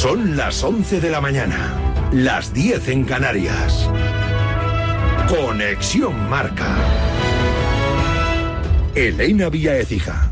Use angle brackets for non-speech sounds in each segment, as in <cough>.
Son las 11 de la mañana, las 10 en Canarias. Conexión Marca. Elena Vía Ecija.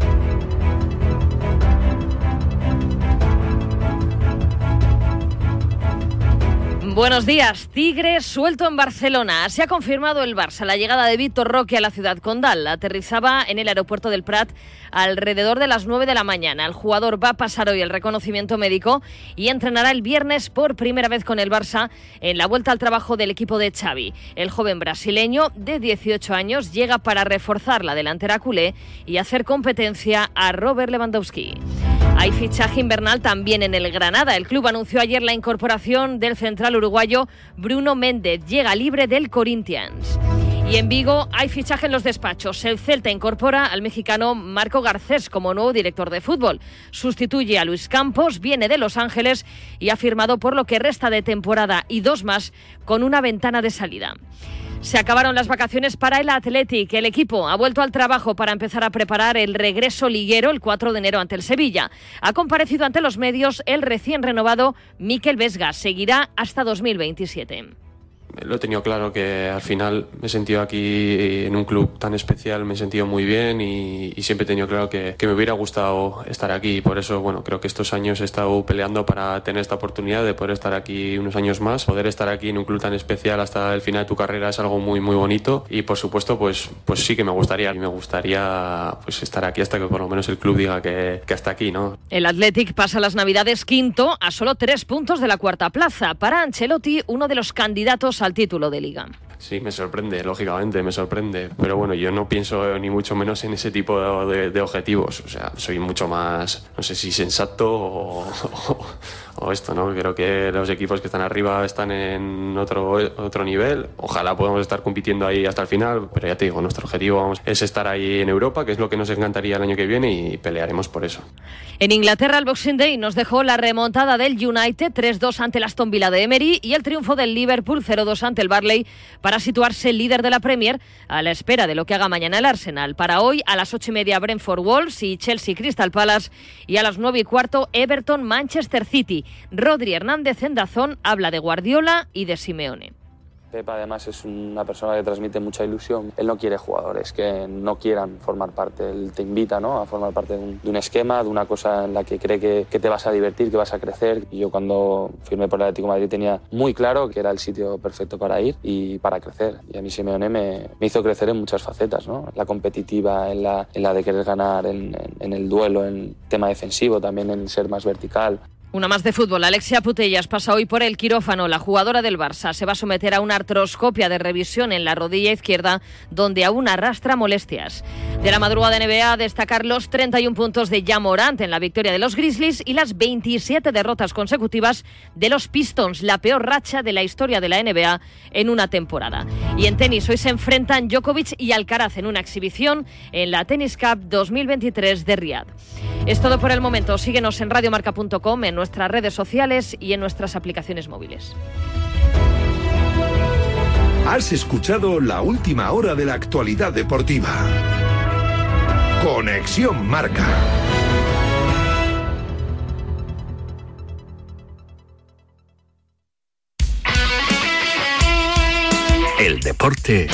Buenos días. Tigre suelto en Barcelona. Se ha confirmado el Barça. La llegada de Víctor Roque a la ciudad condal. Aterrizaba en el aeropuerto del Prat alrededor de las 9 de la mañana. El jugador va a pasar hoy el reconocimiento médico y entrenará el viernes por primera vez con el Barça en la vuelta al trabajo del equipo de Xavi. El joven brasileño de 18 años llega para reforzar la delantera culé y hacer competencia a Robert Lewandowski. Hay fichaje invernal también en el Granada. El club anunció ayer la incorporación del central uruguayo Bruno Méndez. Llega libre del Corinthians. Y en Vigo hay fichaje en los despachos. El Celta incorpora al mexicano Marco Garcés como nuevo director de fútbol. Sustituye a Luis Campos, viene de Los Ángeles y ha firmado por lo que resta de temporada y dos más con una ventana de salida. Se acabaron las vacaciones para el Athletic. El equipo ha vuelto al trabajo para empezar a preparar el regreso liguero el 4 de enero ante el Sevilla. Ha comparecido ante los medios el recién renovado Miquel Vesga. Seguirá hasta 2027 lo he tenido claro que al final me he sentido aquí en un club tan especial, me he sentido muy bien y, siempre he tenido claro que, me hubiera gustado estar aquí. Por eso, bueno, creo que estos años he estado peleando para tener esta oportunidad de poder estar aquí unos años más. Poder estar aquí en un club tan especial hasta el final de tu carrera es algo muy, muy bonito y por supuesto, pues, pues sí que me gustaría. Y me gustaría pues estar aquí hasta que por lo menos el club diga que, que hasta aquí, ¿no? El Athletic pasa las Navidades quinto a solo tres puntos de la cuarta plaza. Para Ancelotti, uno de los candidatos a al título de liga. Sí, me sorprende, lógicamente, me sorprende. Pero bueno, yo no pienso ni mucho menos en ese tipo de, objetivos. O sea, soy mucho más, no sé si sensato <laughs> o, esto, ¿no? Creo que los equipos que están arriba están en otro, otro nivel. Ojalá podamos estar compitiendo ahí hasta el final. Pero ya te digo, nuestro objetivo es estar ahí en Europa, que es lo que nos encantaría el año que viene y pelearemos por eso. En Inglaterra, el Boxing Day nos dejó la remontada del United 3-2 ante el Aston Villa de Emery y el triunfo del Liverpool 0-2 ante el Barley para situarse líder de la Premier a la espera de lo que haga mañana el Arsenal. Para hoy, a las ocho y media, Brentford Wolves y Chelsea Crystal Palace y a las nueve y cuarto, Everton Manchester City. Rodri Hernández en Dazón habla de Guardiola y de Simeone. Además es una persona que transmite mucha ilusión. Él no quiere jugadores que no quieran formar parte. Él te invita ¿no? a formar parte de un, esquema, de una cosa en la que cree que, te vas a divertir, que vas a crecer. Y yo cuando firmé por el Atlético de Madrid tenía muy claro que era el sitio perfecto para ir y para crecer. Y a mí Simeone me, me hizo crecer en muchas facetas, ¿no? la competitiva, en la, en la de querer ganar, en, en el duelo, en tema defensivo, también en ser más vertical. Una más de fútbol. Alexia Putellas pasa hoy por el quirófano. La jugadora del Barça se va a someter a una artroscopia de revisión en la rodilla izquierda, donde aún arrastra molestias. De la madrugada de NBA, destacar los 31 puntos de Jamorant en la victoria de los Grizzlies y las 27 derrotas consecutivas de los Pistons, la peor racha de la historia de la NBA en una temporada. Y en tenis, hoy se enfrentan Djokovic y Alcaraz en una exhibición en la Tennis Cup 2023 de Riyadh. Es todo por el momento. Síguenos en radiomarca.com, en nuestras redes sociales y en nuestras aplicaciones móviles. Has escuchado la última hora de la actualidad deportiva. Conexión Marca. El deporte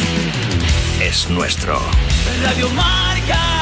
es nuestro. Radio Marca.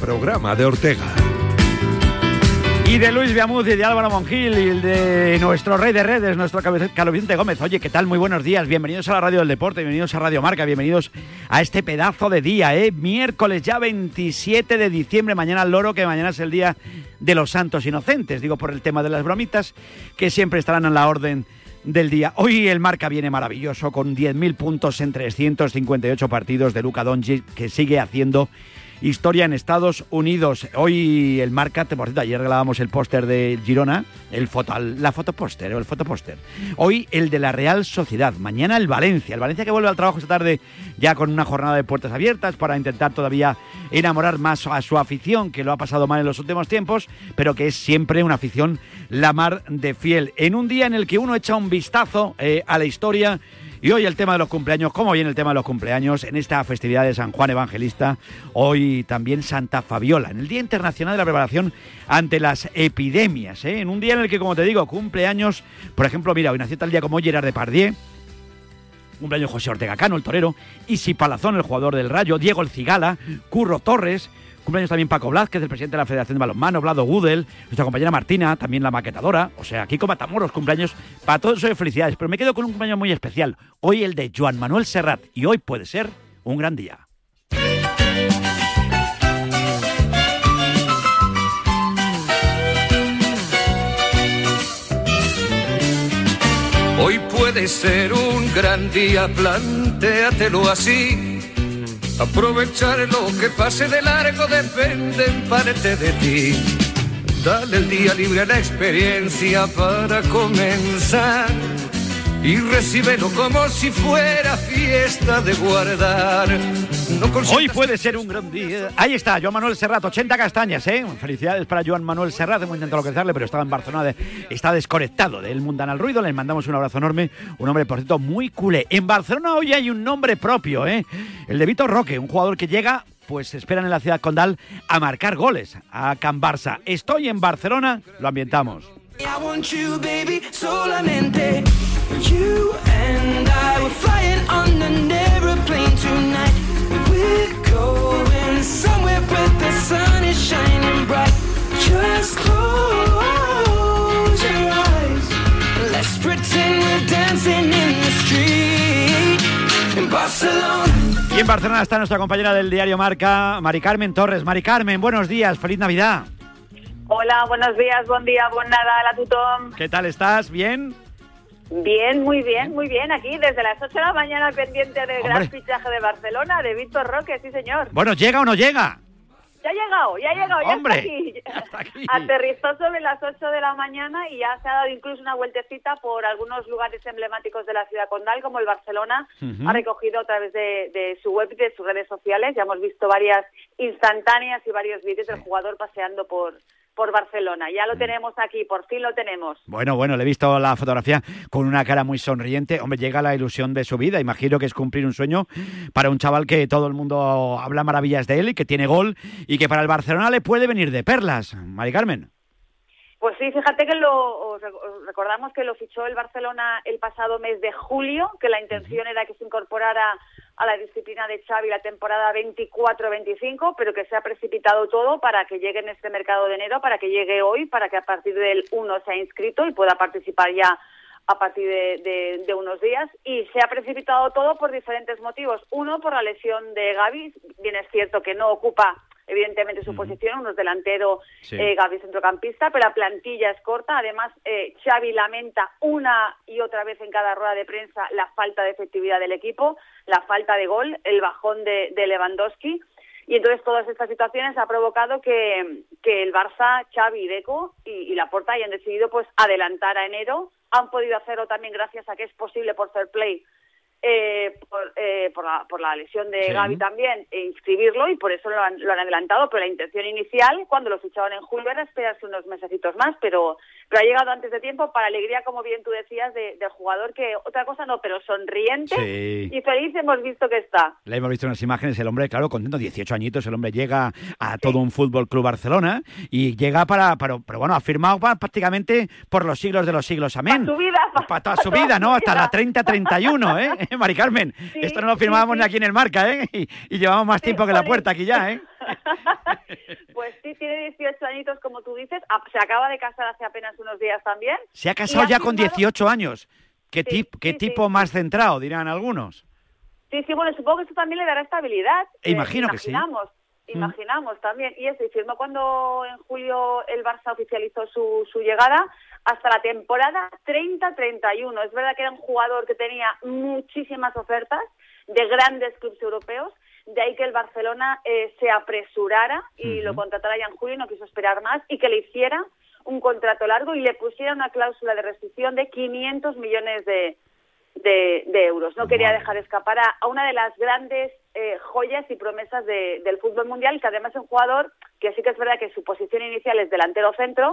programa de Ortega. Y de Luis Viamuz y de Álvaro Mongil y de nuestro rey de redes, nuestro Carlos Vicente Gómez. Oye, ¿qué tal? Muy buenos días. Bienvenidos a la Radio del Deporte, bienvenidos a Radio Marca, bienvenidos a este pedazo de día, ¿eh? Miércoles ya 27 de diciembre, mañana el loro, que mañana es el día de los santos inocentes. Digo por el tema de las bromitas, que siempre estarán en la orden del día. Hoy el Marca viene maravilloso con 10.000 puntos en 358 partidos de Luca Doncic, que sigue haciendo historia en Estados Unidos. Hoy el marca, por cierto, ayer regalábamos el póster de Girona, el foto, la fotopóster o el fotopóster. Hoy el de la Real Sociedad, mañana el Valencia. El Valencia que vuelve al trabajo esta tarde ya con una jornada de puertas abiertas para intentar todavía enamorar más a su afición, que lo ha pasado mal en los últimos tiempos, pero que es siempre una afición la mar de fiel. En un día en el que uno echa un vistazo eh, a la historia y hoy el tema de los cumpleaños, ¿cómo viene el tema de los cumpleaños en esta festividad de San Juan Evangelista? Hoy también Santa Fabiola, en el Día Internacional de la Preparación ante las Epidemias, ¿eh? en un día en el que, como te digo, cumpleaños, por ejemplo, mira, hoy nació tal día como Gerard Depardieu, cumpleaños José Ortega Cano, el torero, Isi Palazón, el jugador del Rayo, Diego El Cigala, Curro Torres, Cumpleaños también Paco Blázquez, el presidente de la Federación de Balonmano, Vlado Gudel, nuestra compañera Martina, también la maquetadora. O sea, Kiko Matamoros, cumpleaños para todos de felicidades. Pero me quedo con un cumpleaños muy especial. Hoy el de Joan Manuel Serrat. Y hoy puede ser un gran día. Hoy puede ser un gran día, plantéatelo así Aprovechar lo que pase de largo depende en parte de ti. Dale el día libre a la experiencia para comenzar y recíbelo como si fuera fiesta de guardar. Hoy puede ser un gran día. Ahí está, Joan Manuel Serrat, 80 castañas, ¿eh? Felicidades para Joan Manuel Serrat. Hemos intentado localizarle, pero estaba en Barcelona, está desconectado del mundanal ruido. Le mandamos un abrazo enorme. Un hombre, por cierto, muy culé. En Barcelona hoy hay un nombre propio, ¿eh? El de Vitor Roque, un jugador que llega pues esperan en la ciudad condal a marcar goles a Can Barça. Estoy en Barcelona, lo ambientamos. I want you, baby. You and I on tonight. Somewhere where the sun is shining bright. Just your eyes. Y en Barcelona está nuestra compañera del diario Marca, Mari Carmen Torres. Mari Carmen, buenos días, feliz Navidad. Hola, buenos días, buen día, buen Nadal a Tom. ¿Qué tal estás? ¿Bien? Bien, muy bien, muy bien. Aquí desde las 8 de la mañana pendiente del gran fichaje de Barcelona, de Víctor Roque, sí señor. Bueno, ¿llega o no llega? Ya ha llegado, ya ha llegado, ya Hombre, está aquí. <laughs> Aterrizó sobre las 8 de la mañana y ya se ha dado incluso una vueltecita por algunos lugares emblemáticos de la ciudad condal, como el Barcelona. Ha recogido a través de, su web y de sus redes sociales. Ya hemos visto varias instantáneas y varios vídeos del jugador paseando por, por Barcelona. Ya lo mm. tenemos aquí, por fin lo tenemos. Bueno, bueno, le he visto la fotografía con una cara muy sonriente. Hombre, llega la ilusión de su vida. Imagino que es cumplir un sueño para un chaval que todo el mundo habla maravillas de él y que tiene gol y que para el Barcelona le puede venir de perlas. Mari Carmen. Pues sí, fíjate que lo recordamos que lo fichó el Barcelona el pasado mes de julio, que la intención era que se incorporara a la disciplina de Xavi la temporada 24-25, pero que se ha precipitado todo para que llegue en este mercado de enero, para que llegue hoy, para que a partir del 1 se ha inscrito y pueda participar ya a partir de, unos días y se ha precipitado todo por diferentes motivos. Uno, por la lesión de Gaby. Bien es cierto que no ocupa evidentemente su posición, uno es delantero, eh, Gaby centrocampista, pero la plantilla es corta. Además, eh, Xavi lamenta una y otra vez en cada rueda de prensa la falta de efectividad del equipo, la falta de gol, el bajón de, Lewandowski. Y entonces todas estas situaciones ha provocado que, que el Barça, Xavi y Deco y, y Laporta hayan decidido pues adelantar a enero. Han podido hacerlo también gracias a que es posible por fair play eh, por, eh, por, la, por la lesión de Gaby también, e inscribirlo y por eso lo han, lo han adelantado. Pero la intención inicial, cuando lo fichaban en julio, era esperarse unos mesecitos más, pero, pero ha llegado antes de tiempo para alegría, como bien tú decías, de, del jugador que otra cosa no, pero sonriente y feliz hemos visto que está. Le hemos visto en las imágenes, el hombre, claro, contento, 18 añitos, el hombre llega a todo un fútbol club Barcelona y llega para, para pero bueno, ha firmado prácticamente por los siglos de los siglos, amén. Para su vida. Para, toda su vida, ¿no? Hasta la 30-31, <laughs> ¿eh? Mari Carmen. Esto no lo firmábamos ni aquí en el marca, ¿eh? Y, llevamos más tiempo que la puerta aquí ya, ¿eh? <laughs> pues sí, tiene 18 añitos, como tú dices. Ah, se acaba de casar hace apenas unos días también. Se ha casado ya con 18 años. ¿Qué, qué tipo más centrado, dirán algunos? Sí, sí, bueno, supongo que eso también le dará estabilidad. E imagino que sí. Imaginamos también. Y eso, y firmó cuando en julio el Barça oficializó su, su llegada hasta la temporada 30-31. Es verdad que era un jugador que tenía muchísimas ofertas de grandes clubes europeos, de ahí que el Barcelona eh, se apresurara y lo contratara ya en julio y no quiso esperar más y que le hiciera un contrato largo y le pusiera una cláusula de restricción de 500 millones de, de, euros. No quería dejar escapar a, una de las grandes eh, joyas y promesas del fútbol mundial, que además es un jugador que sí que es verdad que su posición inicial es delantero centro,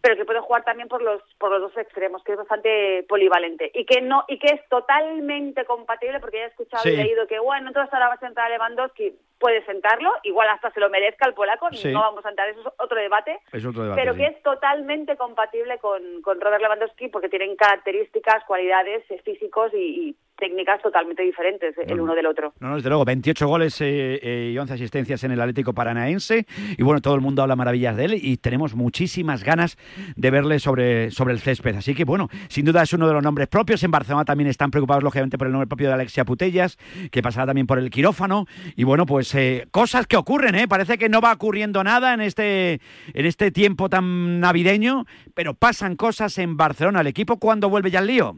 pero que puede jugar también por los por los dos extremos, que es bastante polivalente. Y que no y que es totalmente compatible porque ya he escuchado y leído que bueno, entonces ahora va a sentar a Lewandowski, puede sentarlo, igual hasta se lo merezca el polaco, no vamos a entrar, eso es otro debate, pero que es totalmente compatible con, con Robert Lewandowski porque tienen características, cualidades eh, físicos y técnicas totalmente diferentes el uno del otro. No, no, desde luego, 28 goles eh, eh, y 11 asistencias en el Atlético Paranaense y bueno, todo el mundo habla maravillas de él y tenemos muchísimas ganas de verle sobre, sobre el césped. Así que bueno, sin duda es uno de los nombres propios. En Barcelona también están preocupados lógicamente por el nombre propio de Alexia Putellas, que pasará también por el quirófano y bueno, pues eh, cosas que ocurren, ¿eh? Parece que no va ocurriendo nada en este, en este tiempo tan navideño, pero pasan cosas en Barcelona. ¿El equipo cuándo vuelve ya al lío?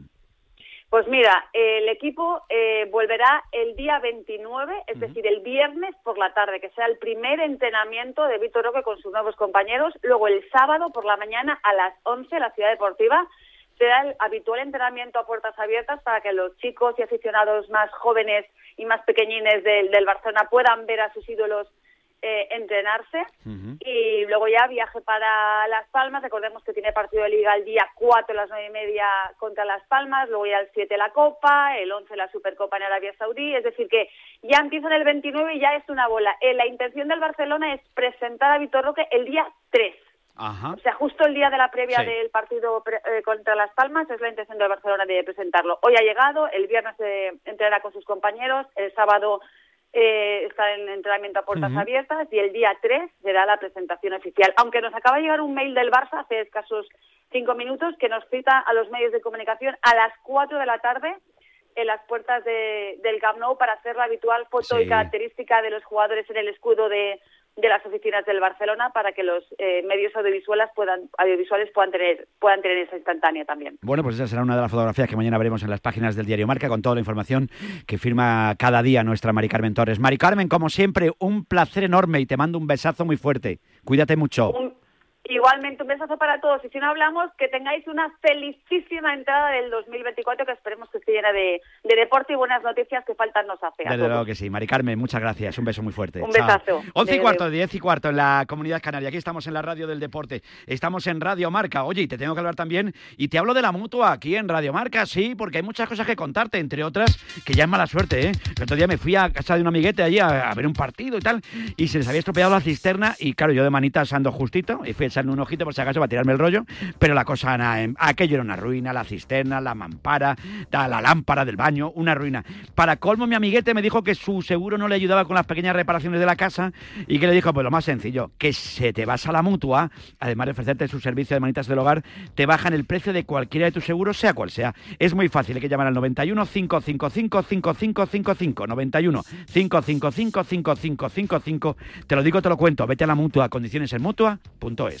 Pues mira, el equipo eh, volverá el día 29, es decir, el viernes por la tarde, que sea el primer entrenamiento de Víctor Roque con sus nuevos compañeros. Luego el sábado por la mañana a las 11 la Ciudad Deportiva será el habitual entrenamiento a puertas abiertas para que los chicos y aficionados más jóvenes y más pequeñines del, del Barcelona puedan ver a sus ídolos eh, entrenarse y luego ya viaje para Las Palmas. Recordemos que tiene partido de liga el día 4 a las 9 y media contra Las Palmas, luego ya el 7 la Copa, el 11 la Supercopa en Arabia Saudí. Es decir, que ya empiezan el 29 y ya es una bola. Eh, la intención del Barcelona es presentar a Vitor Roque el día 3. O sea, justo el día de la previa del partido eh, contra Las Palmas es la intención del Barcelona de presentarlo. Hoy ha llegado, el viernes se entrenará con sus compañeros, el sábado eh, está en entrenamiento a puertas abiertas y el día 3 será la presentación oficial. Aunque nos acaba de llegar un mail del Barça hace escasos cinco minutos que nos cita a los medios de comunicación a las 4 de la tarde en las puertas del Camp Nou para hacer la habitual foto y característica de los jugadores en el escudo de, de las oficinas del Barcelona para que los eh, medios audiovisuales puedan audiovisuales puedan tener puedan tener esa instantánea también. Bueno, pues esa será una de las fotografías que mañana veremos en las páginas del diario Marca con toda la información que firma cada día nuestra Mari Carmen Torres. Mari Carmen, como siempre, un placer enorme y te mando un besazo muy fuerte. Cuídate mucho. Igualmente, un besazo para todos. Y si no hablamos, que tengáis una felicísima entrada del 2024, que esperemos que esté llena de, deporte y buenas noticias que faltan nos hace. Desde luego que sí. Mari Carmen, muchas gracias. Un beso muy fuerte. Un besazo. 11 y cuarto, 10 y cuarto en la Comunidad Canaria. Aquí estamos en la radio del deporte. Estamos en Radio Marca. Oye, y te tengo que hablar también, y te hablo de la mutua aquí en Radio Marca, sí, porque hay muchas cosas que contarte, entre otras, que ya es mala suerte, ¿eh? El otro día me fui a casa de un amiguete allí a, ver un partido y tal, y se les había estropeado la cisterna, y claro, yo de manitas ando justito, y fui a echarle un ojito por si acaso va a tirarme el rollo, pero la cosa, aquello era una ruina, la cisterna, la mampara, la lámpara del baño, una ruina. Para colmo, mi amiguete me dijo que su seguro no le ayudaba con las pequeñas reparaciones de la casa y que le dijo, pues lo más sencillo, que se te vas a la mutua, además de ofrecerte su servicio de manitas del hogar, te bajan el precio de cualquiera de tus seguros, sea cual sea. Es muy fácil, hay que llamar al 91 555 5555 91 555 5555 Te lo digo, te lo cuento, vete a la mutua, condiciones en mutua.es.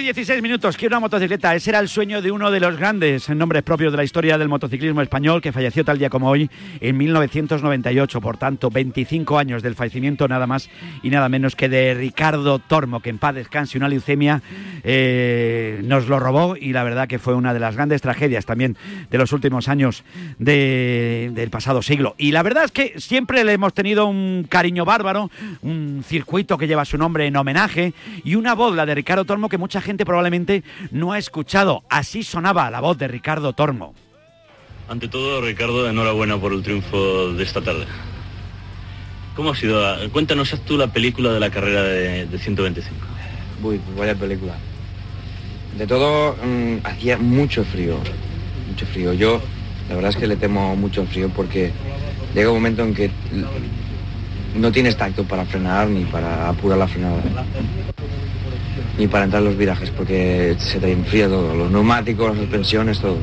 moto regolata che mi sirva para correr y quiero una camiseta que tenga el número 11 y 16 minutos, quiero una motocicleta. Ese era el sueño de uno de los grandes nombres propios de la historia del motociclismo español que falleció tal día como hoy en 1998. Por tanto, 25 años del fallecimiento nada más y nada menos que de Ricardo Tormo, que en paz descanse una leucemia, eh, nos lo robó y la verdad que fue una de las grandes tragedias también de los últimos años del pasado siglo. Y la verdad es que siempre le hemos tenido un cariño bárbaro, un circuito que lleva su nombre en homenaje y una voz, la de Ricardo Tormo, que mucha gente probablemente no ha escuchado. Así sonaba la voz de Ricardo Tormo. Ante todo, Ricardo, enhorabuena por el triunfo de esta tarde. ¿Cómo ha sido? Cuéntanos tú la película de la carrera de, de 125. Uy, vaya película. De todo, mm, hacía mucho frío, mucho frío. Yo, la verdad es que le temo mucho el frío porque llega un momento en que no tienes tacto para frenar ni para apurar la frenada. Ni para entrar en los virajes porque se te enfría todo, los neumáticos, las suspensiones, todo.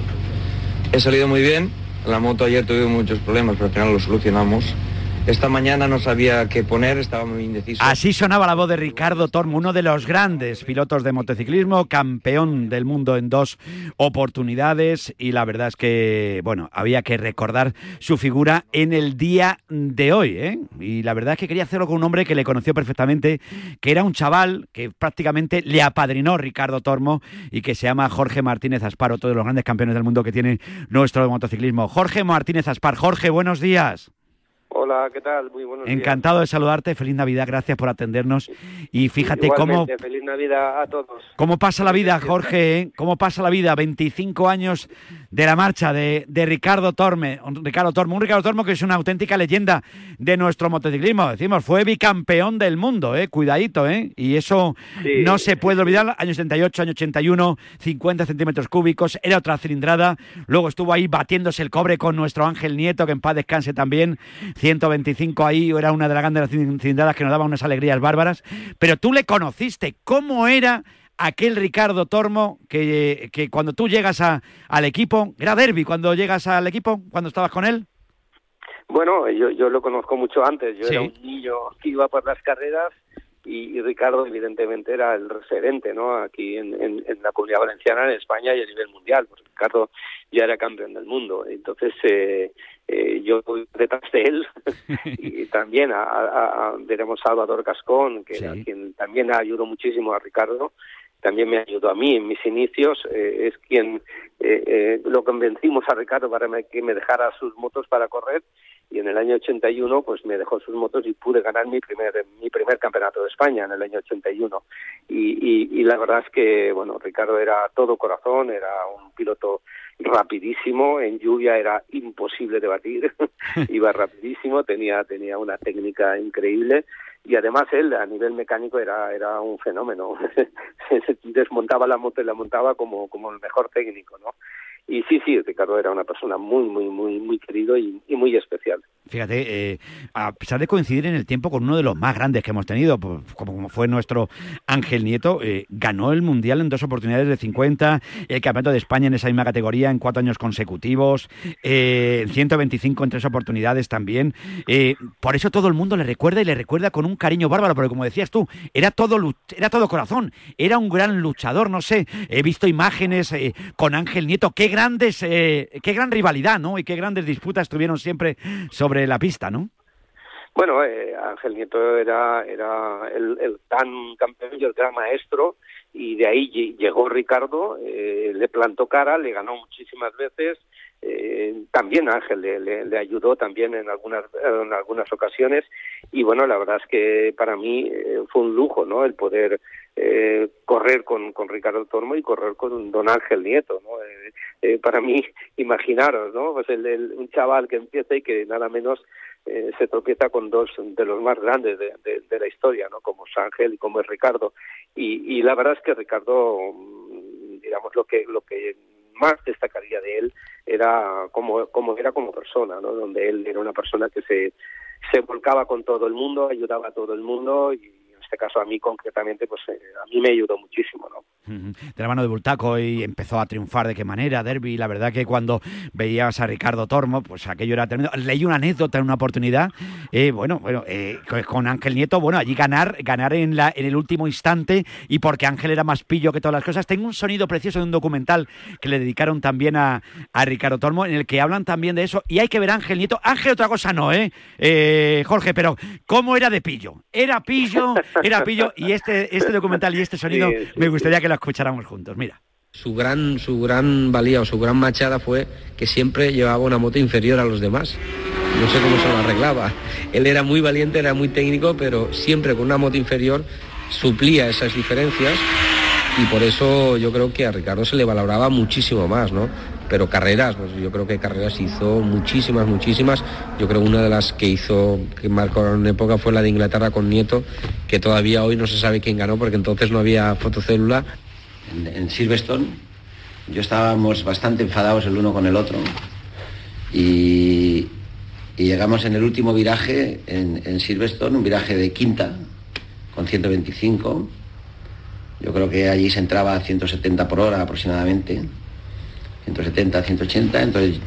He salido muy bien, la moto ayer tuve muchos problemas, pero al final lo solucionamos. Esta mañana no sabía qué poner, estaba muy indeciso. Así sonaba la voz de Ricardo Tormo, uno de los grandes pilotos de motociclismo, campeón del mundo en dos oportunidades y la verdad es que, bueno, había que recordar su figura en el día de hoy, ¿eh? Y la verdad es que quería hacerlo con un hombre que le conoció perfectamente, que era un chaval que prácticamente le apadrinó Ricardo Tormo y que se llama Jorge Martínez Aspar, todos los grandes campeones del mundo que tiene nuestro motociclismo. Jorge Martínez Aspar, Jorge, buenos días. Hola, ¿qué tal? Muy buenos días. Encantado de saludarte, feliz Navidad, gracias por atendernos. Y fíjate cómo, Feliz Navidad a todos. cómo pasa la vida, <laughs> Jorge, ¿eh? cómo pasa la vida, 25 años de la marcha de, de Ricardo Torme, Ricardo Tormo, un Ricardo Tormo que es una auténtica leyenda de nuestro motociclismo, decimos, fue bicampeón del mundo, ¿eh? cuidadito, ¿eh? y eso Sí. no se puede olvidar, año 78, año 81, 50 centímetros cúbicos, era otra cilindrada, luego estuvo ahí batiéndose el cobre con nuestro Ángel Nieto, que en paz descanse también, 125 ahí, era una de las grandes cilindradas que nos daba unas alegrías bárbaras, pero tú le conociste, ¿cómo era aquel Ricardo Tormo que, que cuando tú llegas a- al equipo, era derby cuando llegas al equipo, cuando estabas con él? Bueno, yo, yo lo conozco mucho antes. Yo Sí. era un niño que iba por las carreras y, y Ricardo, evidentemente, era el referente ¿no? aquí en, en- en la comunidad valenciana, en España y a nivel mundial. Pues Ricardo ya era campeón del mundo. Entonces, eh, eh, yo voy detrás de él <laughs> y también a, a- a- veremos a Salvador Cascón, que era quien también ayudó muchísimo a Ricardo. También me ayudó a mí en mis inicios. eh, es quien eh, eh, lo convencimos a Ricardo para que me dejara sus motos para correr y en el año 81 pues me dejó sus motos y pude ganar mi primer mi primer campeonato de España en el año 81 y, y, y la verdad es que bueno Ricardo era todo corazón era un piloto rapidísimo en lluvia era imposible de batir <laughs> iba rapidísimo tenía tenía una técnica increíble y además él a nivel mecánico era era un fenómeno. <laughs> Desmontaba la moto y la montaba como como el mejor técnico no y sí sí Ricardo era una persona muy muy muy muy querido y, muy especial Fíjate, eh, a pesar de coincidir en el tiempo con uno de los más grandes que hemos tenido, como, fue nuestro Ángel Nieto, eh, ganó el Mundial en dos oportunidades de 50, el Campeonato de España en esa misma categoría en cuatro años consecutivos, eh, 125 en tres oportunidades también. Eh, por eso todo el mundo le recuerda y le recuerda con un cariño bárbaro, porque como decías tú, era todo, era todo corazón, era un gran luchador, no sé, he visto imágenes con Ángel Nieto, qué grandes, eh, qué gran rivalidad, ¿no? Y qué grandes disputas tuvieron siempre sobre la pista, ¿no? Bueno, eh, Ángel Nieto era, era el, el gran campeón y el gran maestro, y de ahí lle- llegó Ricardo, eh, le plantó cara, le ganó muchísimas veces. Eh, también Ángel le, le- ayudó también en algunas en algunas ocasiones y bueno la verdad es que para mí eh, fue un lujo no el poder eh, correr con, con Ricardo Tormo y correr con Don Ángel Nieto no Eh, eh, para mí <laughs> imaginaros no pues el, el- un chaval que empieza y que nada menos eh, se tropieza con dos de los más grandes de, de- de la historia, ¿no? Como es Ángel y como es Ricardo. Y, y la verdad es que Ricardo, mm, digamos, lo que lo que más destacaría de él era como, como era como persona, ¿no? Donde él era una persona que se, se volcaba con todo el mundo, ayudaba a todo el mundo y este caso a mí concretamente, pues eh, a mí me ayudó muchísimo, ¿no? De la mano de Bultaco y empezó a triunfar de qué manera, Derby. La verdad que cuando veías a Ricardo Tormo, pues aquello era tremendo. Leí una anécdota en una oportunidad, eh, bueno, bueno, eh, con- con Ángel Nieto, bueno, allí ganar, ganar en, la, en el último instante y porque Ángel era más pillo que todas las cosas. Tengo un sonido precioso de un documental que le dedicaron también a, a Ricardo Tormo, en el que hablan también de eso. Y hay que ver a Ángel Nieto. Ángel otra cosa no, ¿eh? Eh, Jorge, pero ¿cómo era de pillo? Era pillo, <laughs> era pillo. Y este, este documental y este sonido Sí, sí, me gustaría que lo escucháramos juntos. Mira. Su gran, su gran valía o su gran machada fue que siempre llevaba una moto inferior a los demás. No sé cómo se lo arreglaba. Él era muy valiente, era muy técnico, pero siempre con una moto inferior suplía esas diferencias y por eso yo creo que a Ricardo se le valoraba muchísimo más, ¿no? Pero carreras, pues yo creo que carreras hizo muchísimas, muchísimas. Yo creo una de las que hizo, que marcó una época fue la de Inglaterra con Nieto, que todavía hoy no se sabe quién ganó porque entonces no había fotocélula. En, en Silverstone yo estábamos bastante enfadados el uno con el otro y, llegamos en el último viraje en, en Silverstone, un viraje de quinta con 125. Yo creo que allí se entraba a 170 por hora aproximadamente, 170, 180. Entonces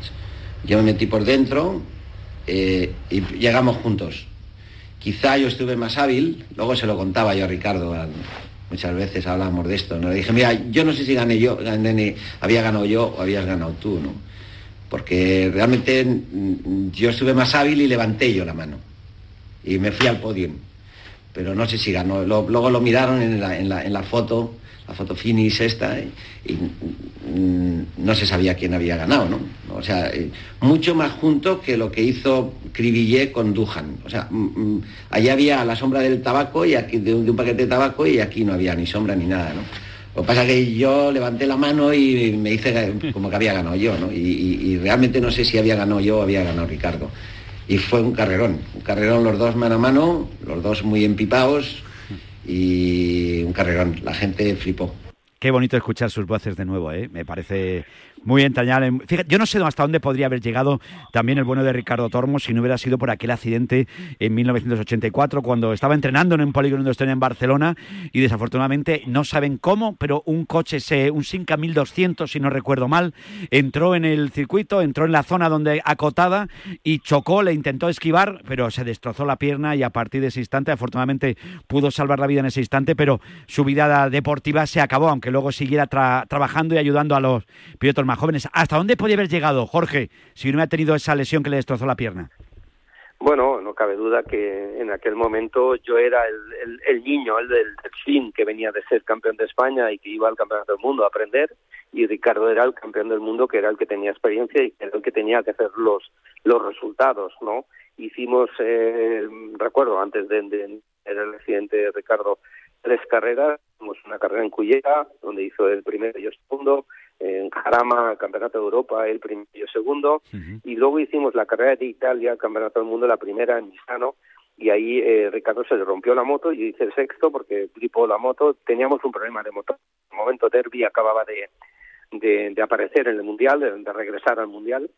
yo me metí por dentro eh, y llegamos juntos. Quizá yo estuve más hábil, luego se lo contaba yo a Ricardo, muchas veces hablábamos de esto, ¿no? Le dije, mira, yo no sé si gané yo, gané había ganado yo o habías ganado tú, ¿no? Porque realmente mm, yo estuve más hábil y levanté yo la mano. Y me fui al podio. Pero no sé si ganó. Luego lo miraron en la foto, la foto finish esta, y, y, no se sabía quién había ganado, ¿no? O sea, eh, mucho más junto que lo que hizo Cribillé con Dujan. O sea, allá había la sombra del tabaco y aquí de un, paquete de tabaco y aquí no había ni sombra ni nada, ¿no? Lo que pasa es que yo levanté la mano y me hice como que había ganado yo, ¿no? Y, y- y realmente no sé si había ganado yo o había ganado Ricardo. Y fue un carrerón, un carrerón los dos mano a mano, los dos muy empipados y un carrerón. La gente flipó. Qué bonito escuchar sus voces de nuevo, ¿eh? Me parece muy entrañable. Fíjate, yo no sé hasta dónde podría haber llegado también el bueno de Ricardo Tormo si no hubiera sido por aquel accidente en 1984 cuando estaba entrenando en un polígono industrial en Barcelona y desafortunadamente no saben cómo, pero un coche, se, un Sinca 1200 si no recuerdo mal, entró en el circuito, entró en la zona donde acotada y chocó, le intentó esquivar, pero se destrozó la pierna y a partir de ese instante afortunadamente pudo salvar la vida en ese instante, pero su vida deportiva se acabó, aunque luego siguiera tra- trabajando y ayudando a los pilotos jóvenes. ¿Hasta dónde podía haber llegado, Jorge, si no hubiera tenido esa lesión que le destrozó la pierna? Bueno, no cabe duda que en aquel momento yo era el, el, el niño, el del Delfín, que venía de ser campeón de España y que iba al campeonato del mundo a aprender, y Ricardo era el campeón del mundo, que era el que tenía experiencia y era el que tenía que hacer los, los resultados, ¿no? Hicimos, eh, recuerdo, antes de, de el accidente de Ricardo, tres carreras, hicimos una carrera en Cullera, donde hizo el primero y el segundo, en Jarama, Campeonato de Europa, el primero y el segundo, y luego hicimos la carrera de Italia, Campeonato del Mundo, la primera en Misano, y ahí eh, Ricardo se le rompió la moto, y hice el sexto porque flipó la moto, teníamos un problema de motor, en el momento Derby acababa de, de, de aparecer en el Mundial, de, de regresar al Mundial,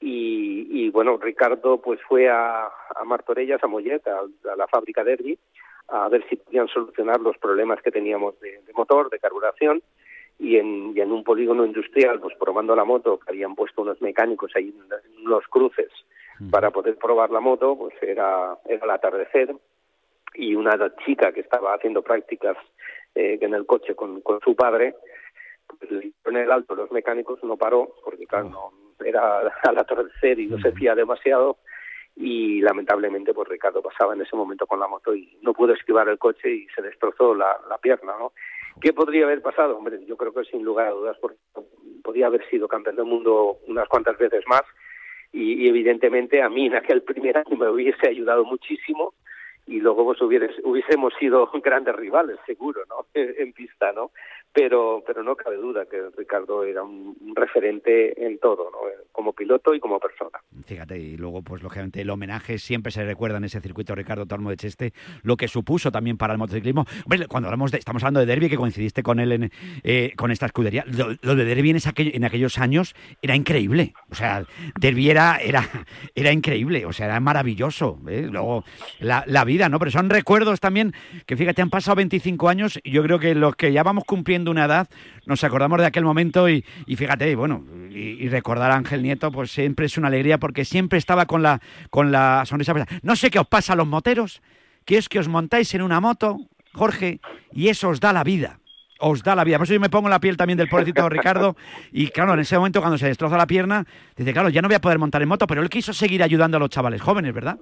y, y bueno, Ricardo pues fue a, a Martorellas, a Mollet, a, a la fábrica Derby, a ver si podían solucionar los problemas que teníamos de, de motor, de carburación, y en, y en un polígono industrial, pues probando la moto, que habían puesto unos mecánicos ahí en los cruces para poder probar la moto, pues era, era el atardecer y una chica que estaba haciendo prácticas eh, en el coche con, con su padre, pues dieron el alto los mecánicos, no paró, porque claro, no, era <laughs> al atardecer y no se fía demasiado, y lamentablemente pues Ricardo pasaba en ese momento con la moto y no pudo esquivar el coche y se destrozó la, la pierna, ¿no? ¿Qué podría haber pasado? Hombre, yo creo que sin lugar a dudas porque podía haber sido campeón del mundo unas cuantas veces más y, y evidentemente a mí en aquel primer año me hubiese ayudado muchísimo y luego pues hubieres, hubiésemos sido <laughs> grandes rivales, seguro, ¿no? <laughs> en pista, ¿no? Pero, pero no cabe duda que Ricardo era un, referente en todo, ¿no? Como piloto y como persona. Fíjate, y luego, pues lógicamente, el homenaje siempre se recuerda en ese circuito Ricardo Tormo de Cheste, lo que supuso también para el motociclismo. Hombre, cuando hablamos de, estamos hablando de Derby, que coincidiste con él en, eh, con esta escudería, lo, lo de Derby en, esa, en, aquellos años era increíble. O sea, Derby era, era, era increíble, o sea, era maravilloso. ¿eh? Luego, la, la vida, ¿no? Pero son recuerdos también que, fíjate, han pasado 25 años y yo creo que los que ya vamos cumpliendo una edad, nos acordamos de aquel momento y, y fíjate, bueno, y, y, recordar a Ángel Nieto, pues siempre es una alegría porque siempre estaba con la, con la sonrisa. No sé qué os pasa a los moteros, que es que os montáis en una moto, Jorge, y eso os da la vida. Os da la vida. Por eso yo me pongo la piel también del pobrecito Ricardo. Y claro, en ese momento cuando se destroza la pierna, dice, claro, ya no voy a poder montar en moto, pero él quiso seguir ayudando a los chavales jóvenes, ¿verdad?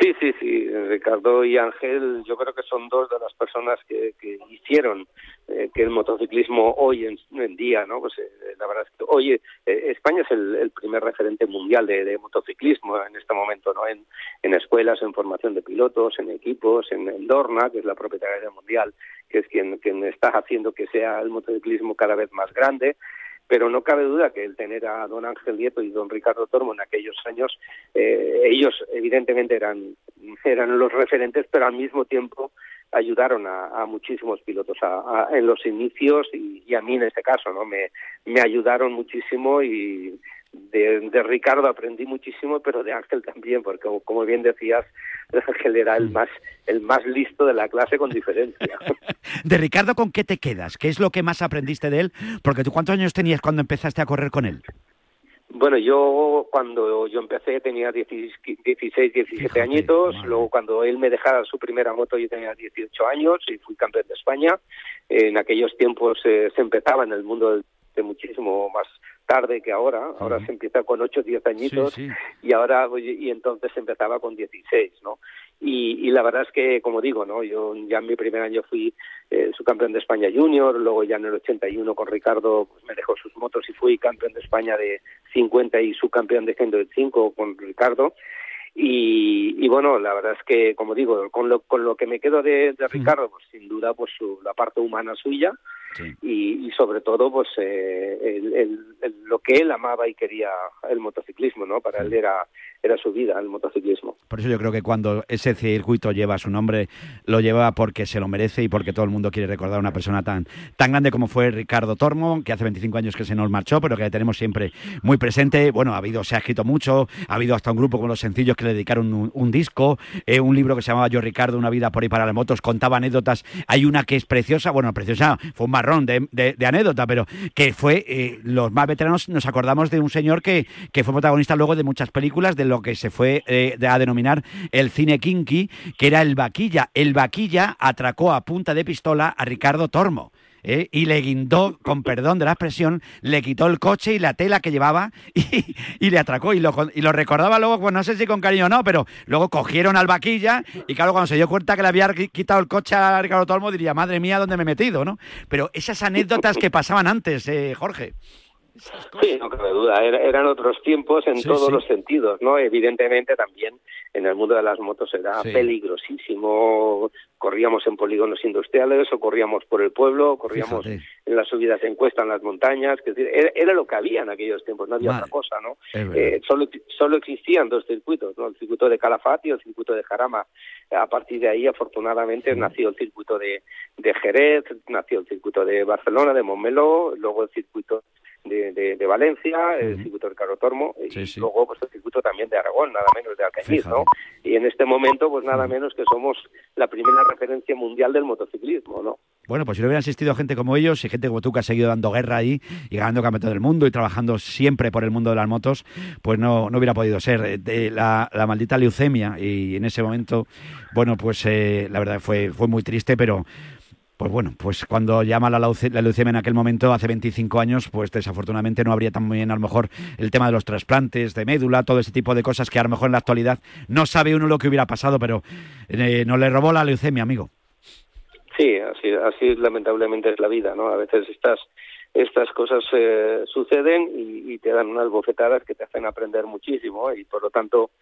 Sí, sí, sí. Ricardo y Ángel, yo creo que son dos de las personas que, que hicieron eh, que el motociclismo hoy en, día, ¿no? Pues eh, la verdad es que hoy eh, España es el, el, primer referente mundial de, de, motociclismo en este momento, ¿no? En, en escuelas, en formación de pilotos, en equipos, en, en Dorna, que es la propietaria mundial, que es quien, quien está haciendo que sea el motociclismo cada vez más grande pero no cabe duda que el tener a don Ángel Nieto y don Ricardo Tormo en aquellos años, eh, ellos evidentemente eran, eran los referentes, pero al mismo tiempo ayudaron a, muchísimos pilotos a, a, en los inicios y, y, a mí en este caso, ¿no? Me, me ayudaron muchísimo y de, de, Ricardo aprendí muchísimo, pero de Ángel también, porque como, bien decías, Ángel era el más, el más listo de la clase con diferencia. <laughs> de Ricardo, ¿con qué te quedas? ¿Qué es lo que más aprendiste de él? Porque tú, ¿cuántos años tenías cuando empezaste a correr con él? Bueno, yo cuando yo empecé tenía 16, 17 Fíjate, añitos, madre. luego cuando él me dejara su primera moto yo tenía 18 años y fui campeón de España. En aquellos tiempos eh, se empezaba en el mundo de muchísimo más tarde que ahora, ahora uh -huh. se empieza con 8, 10 añitos sí, sí. y ahora y entonces empezaba con 16, ¿no? Y, y, la verdad es que, como digo, ¿no? Yo ya en mi primer año fui eh, subcampeón de España junior, luego ya en el 81 con Ricardo pues me dejó sus motos y fui campeón de España de 50 y subcampeón de 105 con Ricardo. Y, y, bueno, la verdad es que, como digo, con lo, con lo que me quedo de, de Ricardo, pues sin duda, pues su, la parte humana suya sí. y, y, sobre todo, pues eh, el, el, el, lo que él amaba y quería el motociclismo, ¿no? Para sí. él era era su vida, el motociclismo. Por eso yo creo que cuando ese circuito lleva su nombre, lo lleva porque se lo merece y porque todo el mundo quiere recordar a una persona tan, tan grande como fue Ricardo Tormo, que hace 25 años que se nos marchó, pero que tenemos siempre muy presente. Bueno, ha habido, se ha escrito mucho, ha habido hasta un grupo con los sencillos que le dedicaron un, un disco, eh, un libro que se llamaba Yo Ricardo, una vida por ahí para las motos, contaba anécdotas. Hay una que es preciosa, bueno, preciosa, fue un de anécdota, pero que fue, eh, los más veteranos nos acordamos de un señor que, que fue protagonista luego de muchas películas, de lo que se fue eh, a denominar el cine kinky, que era el vaquilla. El vaquilla atracó a punta de pistola a Ricardo Tormo. ¿Eh? y le guindó, con perdón de la expresión, le quitó el coche y la tela que llevaba <laughs> y, y le atracó. Y lo, y lo, recordaba luego, pues no sé si con cariño o no, pero luego cogieron al vaquilla y claro, cuando se dio cuenta que le había quitado el coche a Ricardo Tormo, diría, madre mía, ¿dónde me he metido? ¿no? Pero esas anécdotas que pasaban antes, eh, Jorge. Sí, no cabe duda, Era, eran otros tiempos en sí, todos sí. los sentidos, ¿no? Evidentemente también en el mundo de las motos era sí. peligrosísimo, corríamos en polígonos industriales o corríamos por el pueblo, corríamos Fíjate. en las subidas en cuesta en las montañas, que era, era, lo que había en aquellos tiempos, no había Madre. otra cosa, ¿no? Eh, solo, solo existían dos circuitos, ¿no? El circuito de Calafate y el circuito de Jarama. A partir de ahí, afortunadamente, nació el circuito de, de Jerez, nació el circuito de Barcelona, de Montmeló, luego el circuito de, de, de Valencia, el uh -huh. circuito de Carotormo, sí, y sí. luego pues el circuito también de Aragón, nada menos de Alcañiz, ¿no? Y en este momento, pues nada menos que somos la primera referencia mundial del motociclismo, ¿no? Bueno, pues si no hubiera asistido gente como ellos y gente como tú que ha seguido dando guerra ahí y ganando campeonato del mundo y trabajando siempre por el mundo de las motos, pues no, no hubiera podido ser. De la, la maldita leucemia y en ese momento, bueno, pues eh, la verdad fue, fue muy triste, pero pues bueno, pues cuando llama la, leucemia en aquel momento, hace 25 años, pues desafortunadamente no habría también a lo mejor el tema de los trasplantes de médula, todo ese tipo de cosas que a lo mejor en la actualidad no sabe uno lo que hubiera pasado, pero eh, no le robó la leucemia, amigo. Sí, así, así lamentablemente es la vida, ¿no? A veces estas estas cosas eh, suceden y, y, te dan unas bofetadas que te hacen aprender muchísimo y por lo tanto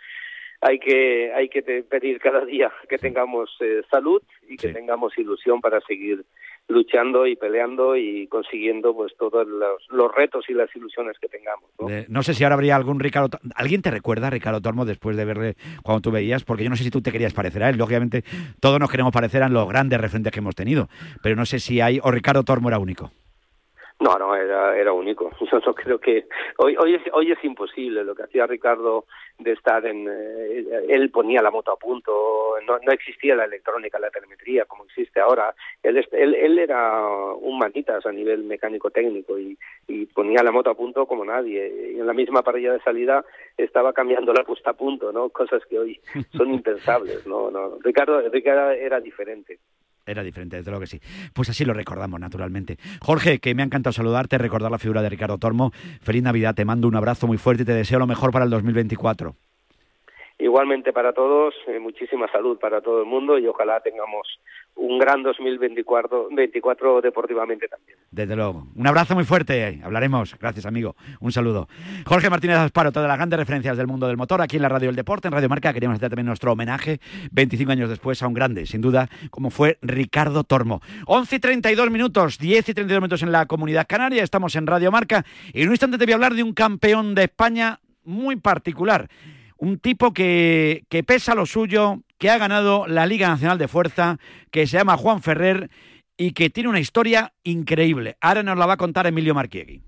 hay que hay que pedir cada día que tengamos eh, salud y que sí. tengamos ilusión para seguir luchando y peleando y consiguiendo pues todos los, los retos y las ilusiones que tengamos. ¿no? Eh, no sé si ahora habría algún Ricardo... ¿Alguien te recuerda a Ricardo Tormo después de verle cuando tú veías? Porque yo no sé si tú te querías parecer a él. Lógicamente todos nos queremos parecer a los grandes referentes que hemos tenido. Pero no sé si hay... o Ricardo Tormo era único. No, no, era, era único. <laughs> Yo no creo que hoy, hoy es, hoy es imposible lo que hacía Ricardo de estar en, eh, él ponía la moto a punto, no, no existía la electrónica, la telemetría como existe ahora. Él, él, él era un manitas a nivel mecánico técnico y, y ponía la moto a punto como nadie. Y en la misma parrilla de salida estaba cambiando la puesta a punto, ¿no? Cosas que hoy son <laughs> impensables, ¿no? no. Ricardo, Ricardo era diferente era diferente, desde luego que sí. Pues así lo recordamos, naturalmente. Jorge, que me ha encantado saludarte, recordar la figura de Ricardo Tormo. Feliz Navidad, te mando un abrazo muy fuerte y te deseo lo mejor para el 2024. Igualmente para todos, eh, muchísima salud para todo el mundo y ojalá tengamos un gran 2024 24 deportivamente también. Desde luego. Un abrazo muy fuerte. Hablaremos. Gracias, amigo. Un saludo. Jorge Martínez Asparo, todas las grandes referencias del mundo del motor aquí en la Radio del Deporte, en Radio Marca. Queríamos hacer también nuestro homenaje 25 años después a un grande, sin duda, como fue Ricardo Tormo. 11 y 32 minutos, 10 y 32 minutos en la Comunidad Canaria. Estamos en Radio Marca y en un instante te voy a hablar de un campeón de España muy particular. Un tipo que, que pesa lo suyo, que ha ganado la Liga Nacional de Fuerza, que se llama Juan Ferrer y que tiene una historia increíble. Ahora nos la va a contar Emilio Marchiegui.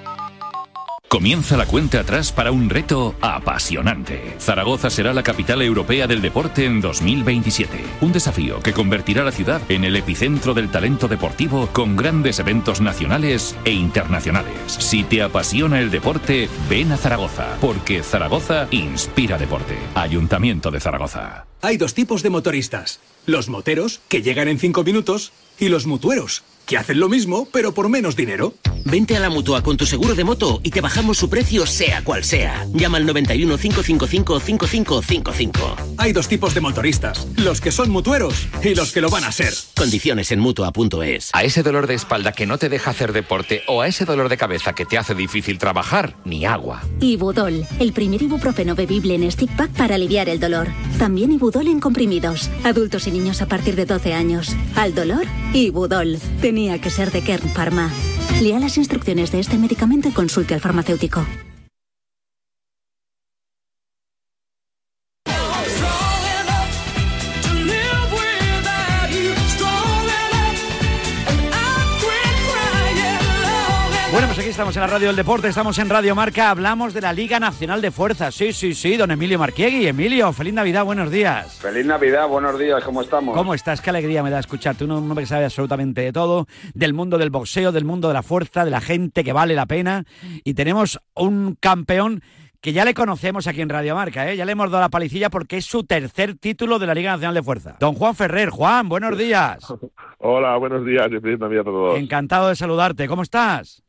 Comienza la cuenta atrás para un reto apasionante. Zaragoza será la capital europea del deporte en 2027. Un desafío que convertirá la ciudad en el epicentro del talento deportivo con grandes eventos nacionales e internacionales. Si te apasiona el deporte, ven a Zaragoza, porque Zaragoza inspira deporte. Ayuntamiento de Zaragoza. Hay dos tipos de motoristas. Los moteros, que llegan en cinco minutos, y los mutueros, que hacen lo mismo, pero por menos dinero. Vente a la mutua con tu seguro de moto y te bajamos su precio, sea cual sea. Llama al 91 555 5555. Hay dos tipos de motoristas: los que son mutueros y los que lo van a ser. Condiciones en mutua.es. A ese dolor de espalda que no te deja hacer deporte o a ese dolor de cabeza que te hace difícil trabajar, ni agua. Ibudol, el primer ibuprofeno bebible en stick pack para aliviar el dolor. También Ibudol en comprimidos. Adultos y niños a partir de 12 años. Al dolor, Ibudol. Tenía que ser de Kern Pharma. Lea las instrucciones de este medicamento y consulte al farmacéutico. Estamos en la Radio del Deporte, estamos en Radio Marca, hablamos de la Liga Nacional de Fuerzas. Sí, sí, sí, don Emilio Marquiegui. Emilio, feliz Navidad, buenos días. Feliz Navidad, buenos días, ¿cómo estamos? ¿Cómo estás? Qué alegría me da escucharte. Un hombre que sabe absolutamente de todo, del mundo del boxeo, del mundo de la fuerza, de la gente que vale la pena. Y tenemos un campeón que ya le conocemos aquí en Radio Marca, ¿eh? ya le hemos dado la palicilla porque es su tercer título de la Liga Nacional de Fuerza. Don Juan Ferrer, Juan, buenos días. <laughs> Hola, buenos días y feliz Navidad a todos. Encantado de saludarte, ¿cómo estás?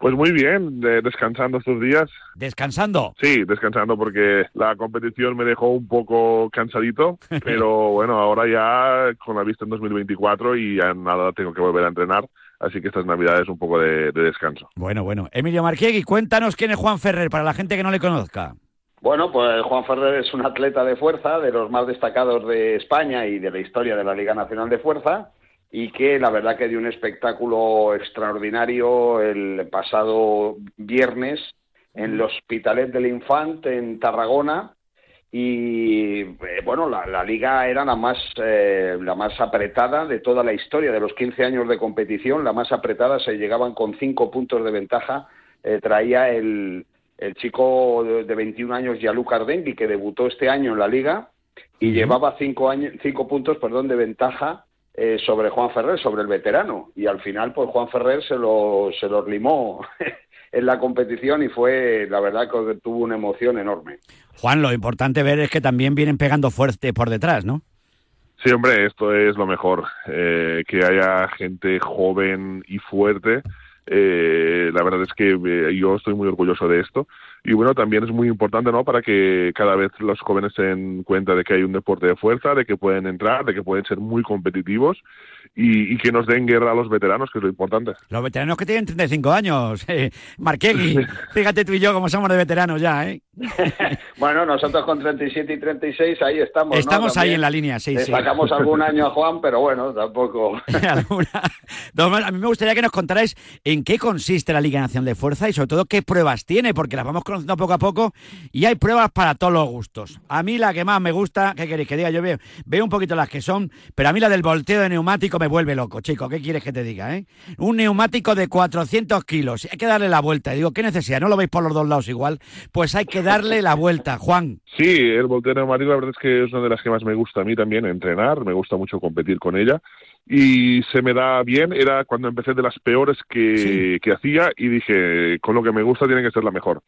Pues muy bien, de- descansando estos días. ¿Descansando? Sí, descansando porque la competición me dejó un poco cansadito, <laughs> pero bueno, ahora ya con la vista en 2024 y ya nada, tengo que volver a entrenar, así que estas navidades un poco de, de descanso. Bueno, bueno. Emilio Marquiegui, cuéntanos quién es Juan Ferrer para la gente que no le conozca. Bueno, pues Juan Ferrer es un atleta de fuerza, de los más destacados de España y de la historia de la Liga Nacional de Fuerza, y que la verdad que dio un espectáculo extraordinario el pasado viernes en el Hospitalet del Infant en Tarragona. Y eh, bueno, la, la liga era la más, eh, la más apretada de toda la historia, de los 15 años de competición, la más apretada, se llegaban con cinco puntos de ventaja, eh, traía el, el chico de, de 21 años, Gianluca Ardengui, que debutó este año en la liga y llevaba cinco, años, cinco puntos perdón, de ventaja eh, sobre Juan Ferrer, sobre el veterano. Y al final, pues Juan Ferrer se lo, se lo limó <laughs> en la competición y fue, la verdad, que tuvo una emoción enorme. Juan, lo importante ver es que también vienen pegando fuerte por detrás, ¿no? Sí, hombre, esto es lo mejor, eh, que haya gente joven y fuerte. eh, la verdad es que eh, yo estoy muy orgulloso de esto. Y bueno, también es muy importante, ¿no? Para que cada vez los jóvenes se den cuenta de que hay un deporte de fuerza, de que pueden entrar, de que pueden ser muy competitivos y, y que nos den guerra a los veteranos, que es lo importante. Los veteranos que tienen 35 años. Eh, Marquegui, <laughs> fíjate tú y yo cómo somos de veteranos ya, ¿eh? <laughs> Bueno, nosotros con 37 y 36 ahí estamos. ¿no? Estamos ahí También en la línea, sí, le sí. Sacamos algún año a Juan, pero bueno, tampoco. <laughs> A mí me gustaría que nos contarais en qué consiste la Liga Nacional de Fuerza y sobre todo qué pruebas tiene, porque las vamos conociendo poco a poco y hay pruebas para todos los gustos. A mí la que más me gusta, ¿qué queréis que diga? Yo veo, veo un poquito las que son, pero a mí la del volteo de neumático me vuelve loco, chico. ¿Qué quieres que te diga, eh? Un neumático de 400 kilos, hay que darle la vuelta. Y digo, ¿qué necesidad? ¿No lo veis por los dos lados igual? Pues hay que darle la vuelta, Juan. Sí, el volteo neumático la verdad es que es una de las que más me gusta a mí también entrenar, me gusta mucho competir con ella y se me da bien. Era cuando empecé de las peores que, que hacía y dije, con lo que me gusta tiene que ser la mejor.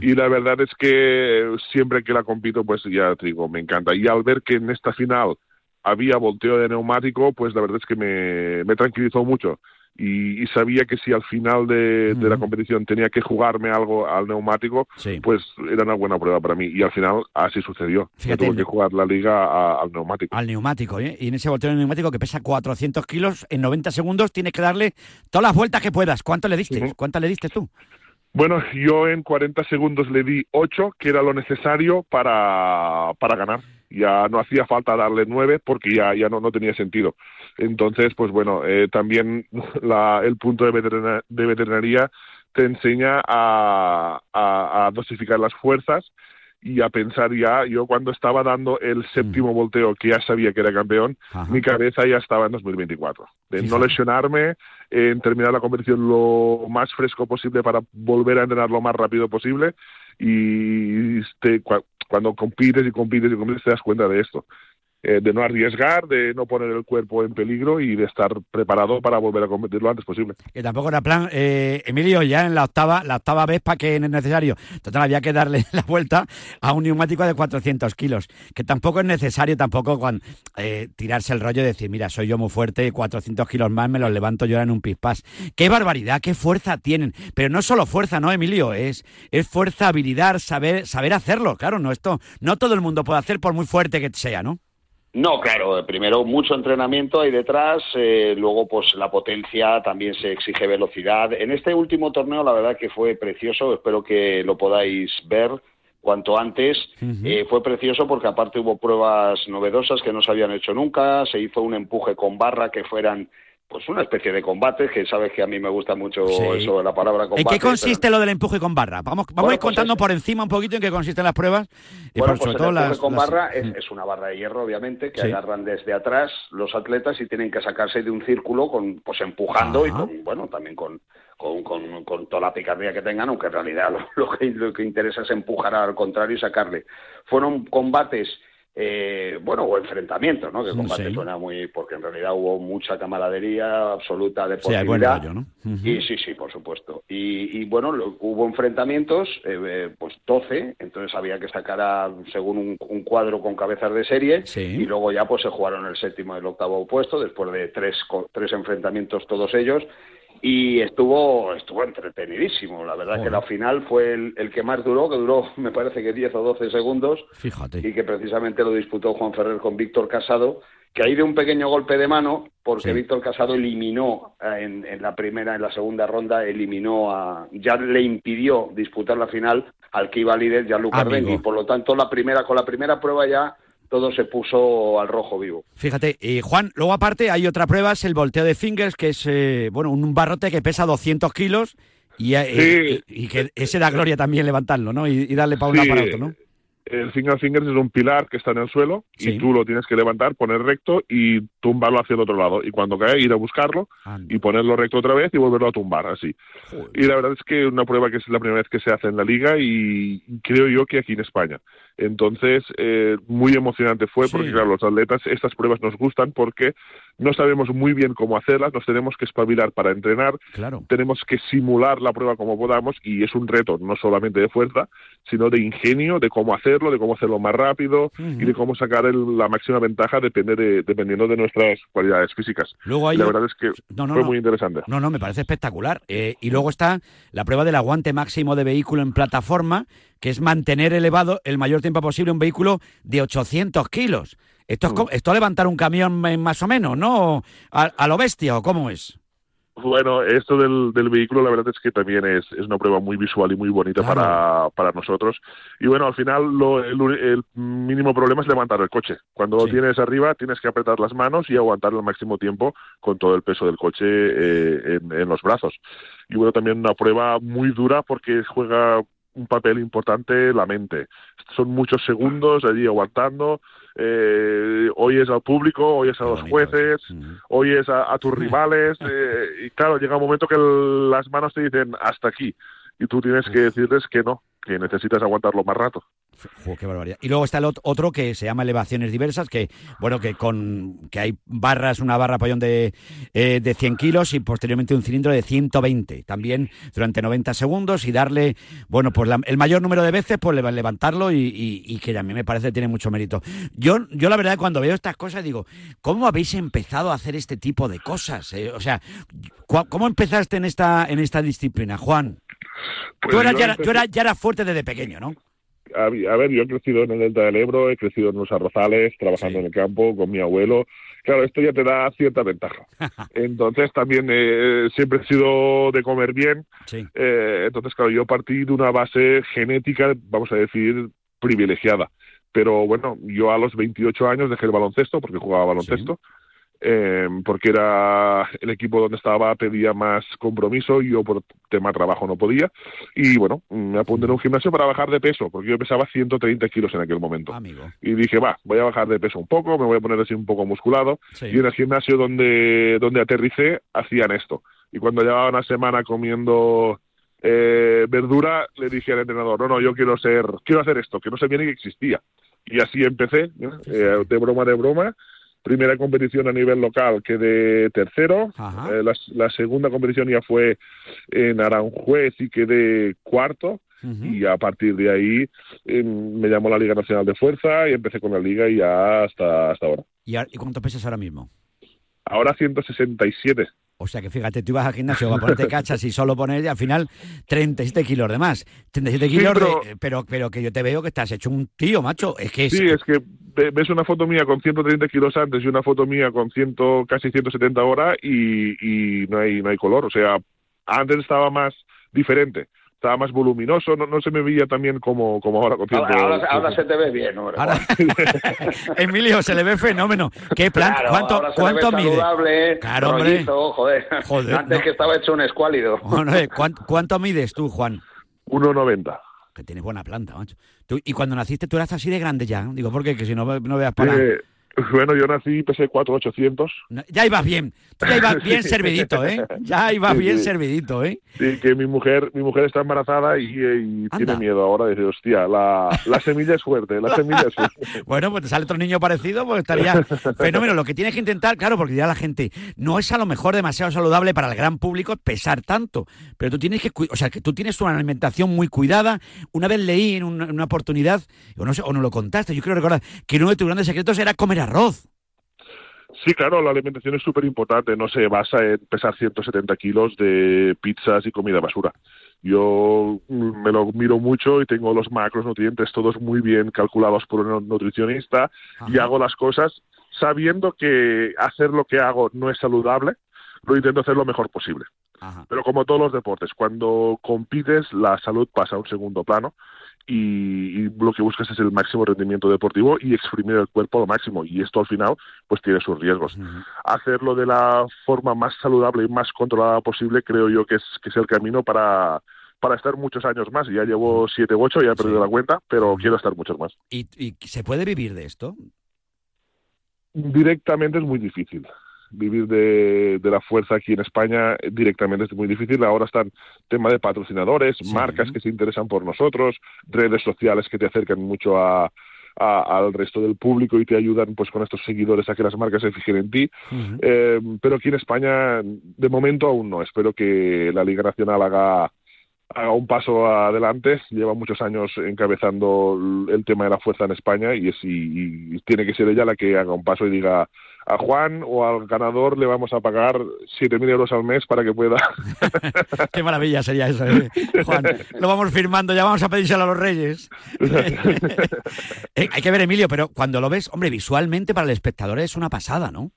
Y la verdad es que siempre que la compito, pues ya te digo, me encanta. Y al ver que en esta final había volteo de neumático, pues la verdad es que me, me tranquilizó mucho. Y, y sabía que si al final de, de la competición tenía que jugarme algo al neumático, pues era una buena prueba para mí. Y al final así sucedió. Fíjate, tuve que jugar la liga a- al neumático. Al neumático, ¿eh? Y en ese volteo neumático que pesa 400 kilos, en 90 segundos tienes que darle todas las vueltas que puedas. ¿Cuánto le diste? ¿Cuántas le diste tú? Bueno, yo en 40 segundos le di 8, que era lo necesario para, para ganar. Ya no hacía falta darle 9 porque ya, ya no, no tenía sentido. Entonces, pues bueno, eh, también <laughs> la- el punto de, veterina- de veterinaria te enseña a, a- a dosificar las fuerzas y a pensar ya, yo cuando estaba dando el séptimo volteo, que ya sabía que era campeón, mi cabeza ya estaba en 2024. De no Fíjate. lesionarme, en terminar la competición lo más fresco posible para volver a entrenar lo más rápido posible y cua- cuando compites y compites y compites te das cuenta de esto. Eh, de no arriesgar, de no poner el cuerpo en peligro y de estar preparado para volver a competir lo antes posible. Que tampoco era plan, eh, Emilio, ya en la octava, la octava vez para que es necesario. Total, había que darle <laughs> la vuelta a un neumático de 400 kilos, que tampoco es necesario tampoco eh, tirarse el rollo y decir, mira, soy yo muy fuerte, 400 kilos más me los levanto yo en un pispás. ¡Qué barbaridad, qué fuerza tienen! Pero no solo fuerza, ¿no, Emilio? Es, es fuerza, habilidad, saber, saber hacerlo. Claro, no, esto no todo el mundo puede hacer por muy fuerte que sea, ¿no? No, claro, primero mucho entrenamiento ahí detrás, eh, luego pues la potencia, también se exige velocidad. En este último torneo la verdad que fue precioso, espero que lo podáis ver cuanto antes. Eh, fue precioso porque aparte hubo pruebas novedosas que no se habían hecho nunca, se hizo un empuje con barra que fueran pues una especie de combate, que sabes que a mí me gusta mucho Sí. eso de la palabra ¿En combate. qué consiste lo del empuje con barra? Vamos, vamos Bueno, a ir pues contando es- por encima un poquito en qué consisten las pruebas. Y Bueno, por pues sobre el todo empuje las, con las- barra es, Mm. es una barra de hierro, obviamente, que Sí. agarran desde atrás los atletas y tienen que sacarse de un círculo con, pues empujando y con, bueno, también con, con, con- con toda la picardía que tengan, aunque en realidad <laughs> lo, lo que, lo que interesa es empujar al contrario y sacarle. Fueron combates, eh, bueno, o enfrentamientos, ¿no? Que combate sí. suena muy, porque en realidad hubo mucha camaradería, absoluta Sí, deportividad. hay buen rollo, ¿no? Y sí, sí, por supuesto. Y, y, bueno, lo- hubo enfrentamientos, eh, eh, pues 12, entonces había que sacar a, según un, un cuadro con cabezas de serie, y luego ya pues se jugaron el séptimo y el octavo puesto, después de tres, tres enfrentamientos todos ellos, y estuvo, estuvo entretenidísimo. La verdad que la final fue el, el que más duró, que duró <laughs> me parece que 10 o 12 segundos, Fíjate. y que precisamente lo disputó Juan Ferrer con Víctor Casado, que ahí de un pequeño golpe de mano, porque Sí. Víctor Casado eliminó eh, en, en la primera, en la segunda ronda, eliminó a, ya le impidió disputar la final al que iba líder, Gianluca. Ardengui. Por lo tanto, la primera, con la primera prueba ya todo se puso al rojo vivo. Fíjate, y Juan, luego aparte hay otra prueba, es el volteo de fingers, que es eh, bueno un barrote que pesa 200 kilos y, eh, y- y que ese da gloria también levantarlo, ¿no? Y, y darle para un lado Sí, para otro, ¿no? El finger fingers es un pilar que está en el suelo Sí. y tú lo tienes que levantar, poner recto y tumbarlo hacia el otro lado. Y cuando cae, ir a buscarlo y ponerlo recto otra vez y volverlo a tumbar, así. Y la verdad es que una prueba que es la primera vez que se hace en la liga y creo yo que aquí en España. Entonces, eh, muy emocionante fue porque, claro, los atletas, estas pruebas nos gustan porque no sabemos muy bien cómo hacerlas, nos tenemos que espabilar para entrenar, Claro. tenemos que simular la prueba como podamos y es un reto no solamente de fuerza, sino de ingenio, de cómo hacerlo, de cómo hacerlo más rápido y de cómo sacar el- la máxima ventaja depende de, dependiendo de nuestras cualidades físicas. Luego hay la verdad es que No, no, fue no. muy interesante. No, no, me parece espectacular. Eh, y luego está la prueba del aguante máximo de vehículo en plataforma, que es mantener elevado el mayor tiempo posible un vehículo de 800 kilos. Esto es, Mm. esto es levantar un camión eh, más o menos, ¿no? A, a lo bestia, ¿o cómo es? Bueno, esto del, del vehículo la verdad es que también es, es una prueba muy visual y muy bonita Claro. para, para nosotros. Y bueno, al final lo- el, el mínimo problema es levantar el coche. Cuando lo tienes arriba tienes que apretar las manos y aguantar el máximo tiempo con todo el peso del coche eh, en, en los brazos. Y bueno, también una prueba muy dura porque juega un papel importante la mente. Son muchos segundos allí aguantando. Eh, oyes al público, oyes a los jueces, oyes a, a tus rivales eh, <laughs> y claro, llega un momento que el- las manos te dicen hasta aquí y tú tienes que decirles que no, que necesitas aguantarlo más rato. Jo, qué barbaridad. Y luego está el ot- otro que se llama elevaciones diversas, que bueno, que con que hay barras, una barra apoyón de, eh, de 100 kilos y posteriormente un cilindro de 120, también durante 90 segundos y darle, bueno, pues la- el mayor número de veces, pues leva- levantarlo y, y- y que a mí me parece que tiene mucho mérito. Yo, yo la verdad cuando veo estas cosas digo, ¿cómo habéis empezado a hacer este tipo de cosas? eh? O sea, ¿cu- ¿cómo empezaste en esta, en esta disciplina, Juan? Pues tú, eras, yo ya, empecé- tú eras- ya eras fuerte desde pequeño, ¿no? A, ver, yo he crecido en el Delta del Ebro, he crecido en los arrozales, trabajando en el campo con mi abuelo. Claro, esto ya te da cierta ventaja. <laughs> Entonces también eh, siempre he sido de comer bien. Eh, entonces, claro, yo partí de una base genética, vamos a decir, privilegiada. Pero bueno, yo a los 28 años dejé el baloncesto, porque jugaba baloncesto, eh, porque era el equipo donde estaba pedía más compromiso y yo por tema trabajo no podía. Y bueno, me apunté en un gimnasio para bajar de peso, porque yo pesaba 130 kilos en aquel momento. Y dije, va, voy a bajar de peso un poco, me voy a poner así un poco musculado. Sí. Y en el gimnasio donde, donde aterricé hacían esto. Y cuando llevaba una semana comiendo eh, verdura, le dije al entrenador, no, no, yo quiero ser, quiero hacer esto, que no sabía ni que existía. Y así empecé. Eh, de broma, de broma. Primera competición a nivel local quedé tercero. Eh, la, la segunda competición ya fue en Aranjuez y quedé cuarto. Y a partir de ahí eh, me llamó la Liga Nacional de Fuerza y empecé con la liga y ya hasta, hasta ahora. ¿Y, a- y cuánto pesas ahora mismo? Ahora 167. O sea que fíjate, tú ibas al gimnasio a ponerte cachas y solo poner al final 37 kilos de más. 37 Sí, kilos, pero- de- pero, pero que yo te veo que estás hecho un tío, macho. Es que es, Sí, es que ve- ves una foto mía con 130 kilos antes y una foto mía con 100, casi 170 ahora y, y no hay no hay color. O sea, antes estaba más diferente, estaba más voluminoso, no, no se me veía tan bien como, como ahora con 100. Ahora, ahora- ahora se te ve bien, hombre. <laughs> Emilio, se le ve fenómeno. ¿Qué plan? Claro, ¿Cuánto, ahora se le cuánto ve mide? saludable, Claro, hombre. joder. Joder, Antes no. que estaba hecho un escuálido. Bueno, eh, ¿cuán- ¿Cuánto mides tú, Juan? 1,90. Que tienes buena planta, macho. Tú- y cuando naciste tú eras así de grande ya. Digo, ¿por qué? Que si no, no veas para... Eh, <laughs> bueno, yo nací, pesé 4,800. No, Ya ibas bien. Ya ibas <laughs> bien Sí. servidito, ¿eh? Ya ibas Sí, bien sí. servidito, ¿eh? Sí, que mi mujer, mi mujer está embarazada y, y tiene miedo ahora. Dice, hostia, la, la semilla es fuerte, la semilla es fuerte. <laughs> Bueno, pues te sale otro niño parecido, pues estaría fenómeno. Lo que tienes que intentar, claro, porque dirá la gente, no es a lo mejor demasiado saludable para el gran público pesar tanto, pero tú tienes que, o sea, que tú tienes una alimentación muy cuidada. Una vez leí en una, en una oportunidad, o no sé, o no lo contaste, yo quiero recordar que uno de tus grandes secretos era comer arroz. Sí, claro, la alimentación es súper importante, no se basa en pesar 170 kilos de pizzas y comida basura. Yo me lo miro mucho y tengo los macros nutrientes todos muy bien calculados por un nutricionista y hago las cosas sabiendo que hacer lo que hago no es saludable, lo intento hacer lo mejor posible. Pero como todos los deportes, cuando compites la salud pasa a un segundo plano y, y lo que buscas es el máximo rendimiento deportivo y exprimir el cuerpo al máximo y esto al final pues tiene sus riesgos. Hacerlo de la forma más saludable y más controlada posible creo yo que es, que es el camino para, para estar muchos años más. Ya llevo siete u ocho, ya he perdido la cuenta, pero quiero estar muchos más. ¿Y, y se puede vivir de esto? Directamente es muy difícil. Vivir de, de la fuerza aquí en España eh, directamente es muy difícil. Ahora están tema de patrocinadores, marcas que se interesan por nosotros, redes sociales que te acercan mucho a, a- al resto del público y te ayudan pues con estos seguidores a que las marcas se fijen en ti. Eh, pero aquí en España de momento aún no. Espero que la Liga Nacional haga haga un paso adelante. Lleva muchos años encabezando el- tema de la fuerza en España y, es, y, y tiene que ser ella la que haga un paso y diga a Juan o al ganador le vamos a pagar 7.000 euros al mes para que pueda. <laughs> <laughs> Qué maravilla sería eso, ¿eh? Juan. Lo vamos firmando, ya vamos a pedírselo a los reyes. <laughs> Eh, hay que ver, Emilio, pero cuando lo ves, hombre, visualmente para el espectador es una pasada, ¿no?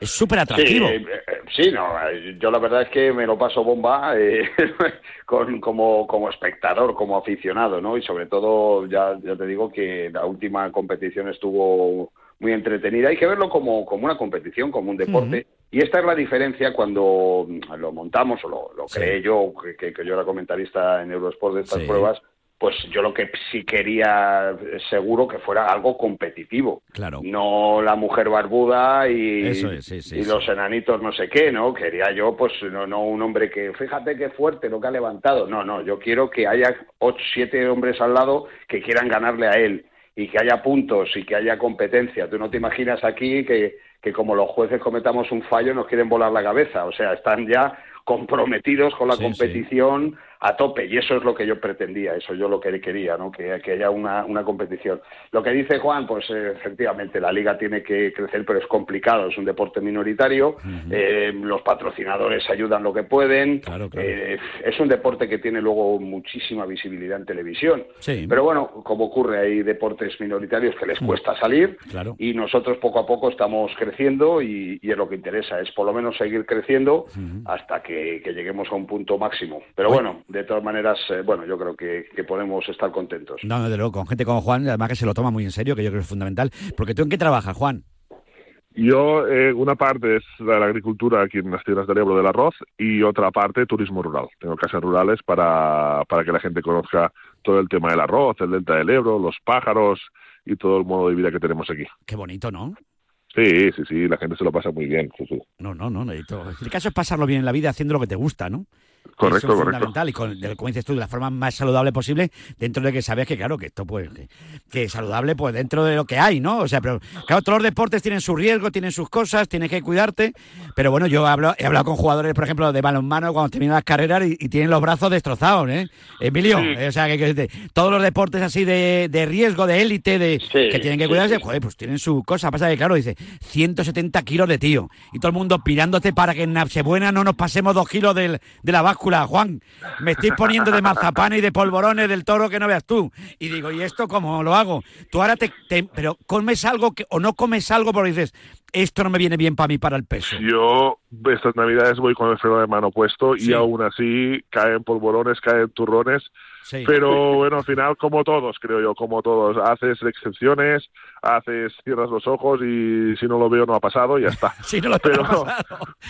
Es súper atractivo. Sí, eh, eh, sí, no, eh, yo la verdad es que me lo paso bomba eh, <laughs> con, como, como espectador, como aficionado, ¿no? Y sobre todo, ya, ya te digo que la última competición estuvo muy entretenida. Hay que verlo como, como una competición, como un deporte. Y esta es la diferencia cuando lo montamos, o lo, lo creé yo, que, que- que yo era comentarista en Eurosport de estas Sí. pruebas, pues yo lo que sí quería seguro que fuera algo competitivo. Claro. No la mujer barbuda y, Eso es, sí, sí, y sí. los enanitos no sé qué, ¿no? Quería yo, pues, no, no un hombre que, fíjate qué fuerte lo que ha levantado. No, no, yo quiero que haya ocho, siete hombres al lado que quieran ganarle a él y que haya puntos y que haya competencia. Tú no te imaginas aquí que, que como los jueces cometamos un fallo nos quieren volar la cabeza. O sea, están ya comprometidos con la competición a tope y eso es lo que yo pretendía, eso yo lo que quería, ¿no? que, que haya una, una competición. Lo que dice Juan, pues eh, efectivamente la liga tiene que crecer, pero es complicado, es un deporte minoritario, eh, los patrocinadores ayudan lo que pueden, eh, es un deporte que tiene luego muchísima visibilidad en televisión, Sí. pero bueno, como ocurre, hay deportes minoritarios que les cuesta salir Claro. y nosotros poco a poco estamos creciendo y, y es lo que interesa, es por lo menos seguir creciendo hasta que, que lleguemos a un punto máximo. Pero bueno, de todas maneras, eh, bueno, yo creo que, que podemos estar contentos. No, desde luego, con gente como Juan, además que se lo toma muy en serio, que yo creo que es fundamental. Porque tú en qué trabajas, Juan? Yo, eh, una parte es la, la agricultura aquí en las tierras del Ebro del arroz y otra parte turismo rural. Tengo casas rurales para, para que la gente conozca todo el tema del arroz, el delta del Ebro, los pájaros y todo el modo de vida que tenemos aquí. Qué bonito, ¿no? Sí, sí, sí, la gente se lo pasa muy bien. sí, sí. No, no, no. necesito- El caso es pasarlo bien en la vida haciendo lo que te gusta, ¿no? Correcto, Eso es correcto. fundamental y con, como dices tú, de la forma más saludable posible, dentro de que sabes que, claro, que esto, pues, que, que saludable, pues, dentro de lo que hay, ¿no? O sea, pero, claro, todos los deportes tienen su riesgo, tienen sus cosas, tienes que cuidarte, pero bueno, yo hablo, he hablado con jugadores, por ejemplo, de balonmano cuando terminan las carreras y, y tienen los brazos destrozados, ¿eh? Emilio, eh, o sea, que, que- todos los deportes así de, de riesgo, de élite, de que tienen que cuidarse, sí. joder, pues tienen su cosa. Pasa que, claro, dice, 170 kilos de tío. Y todo el mundo pirándote para que en Nochebuena no nos pasemos dos kilos del- de la báscula. Juan, me estoy poniendo de mazapanes y de polvorones del toro que no veas tú. Y digo, ¿y esto cómo lo hago? Tú ahora te... te- pero comes algo que, o no comes algo porque dices, esto no me viene bien para mí, para el peso. Yo estas navidades voy con el freno de mano puesto Sí. y aún así caen polvorones, caen turrones. Sí. Pero bueno, al final, como todos, creo yo, como todos, haces excepciones, haces, cierras los ojos y si no lo veo no ha pasado y ya está. <laughs> Si no lo pero, ha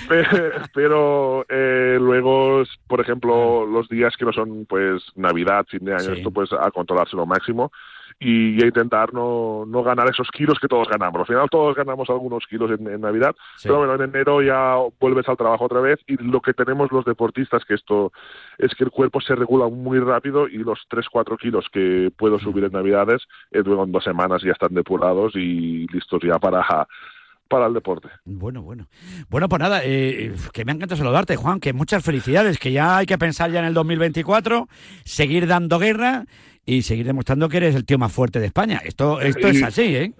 <laughs> pero eh, luego, por ejemplo, los días que no son pues Navidad, fin de año, Sí. esto pues a controlarse lo máximo y intentar no, no ganar esos kilos que todos ganamos. Al final todos ganamos algunos kilos en, en Navidad, Sí. pero bueno, en enero ya vuelves al trabajo otra vez y lo que tenemos los deportistas, que esto es que el cuerpo se regula muy rápido y los 3-4 kilos que puedo subir en Navidades, eh, luego en dos semanas ya están depurados y listos ya para, para el deporte. Bueno, bueno. Bueno, pues nada, eh, que me ha encantado saludarte, Juan, que muchas felicidades, que ya hay que pensar ya en el 2024, seguir dando guerra y seguir demostrando que eres el tío más fuerte de España. Esto, esto es Y- así, ¿eh?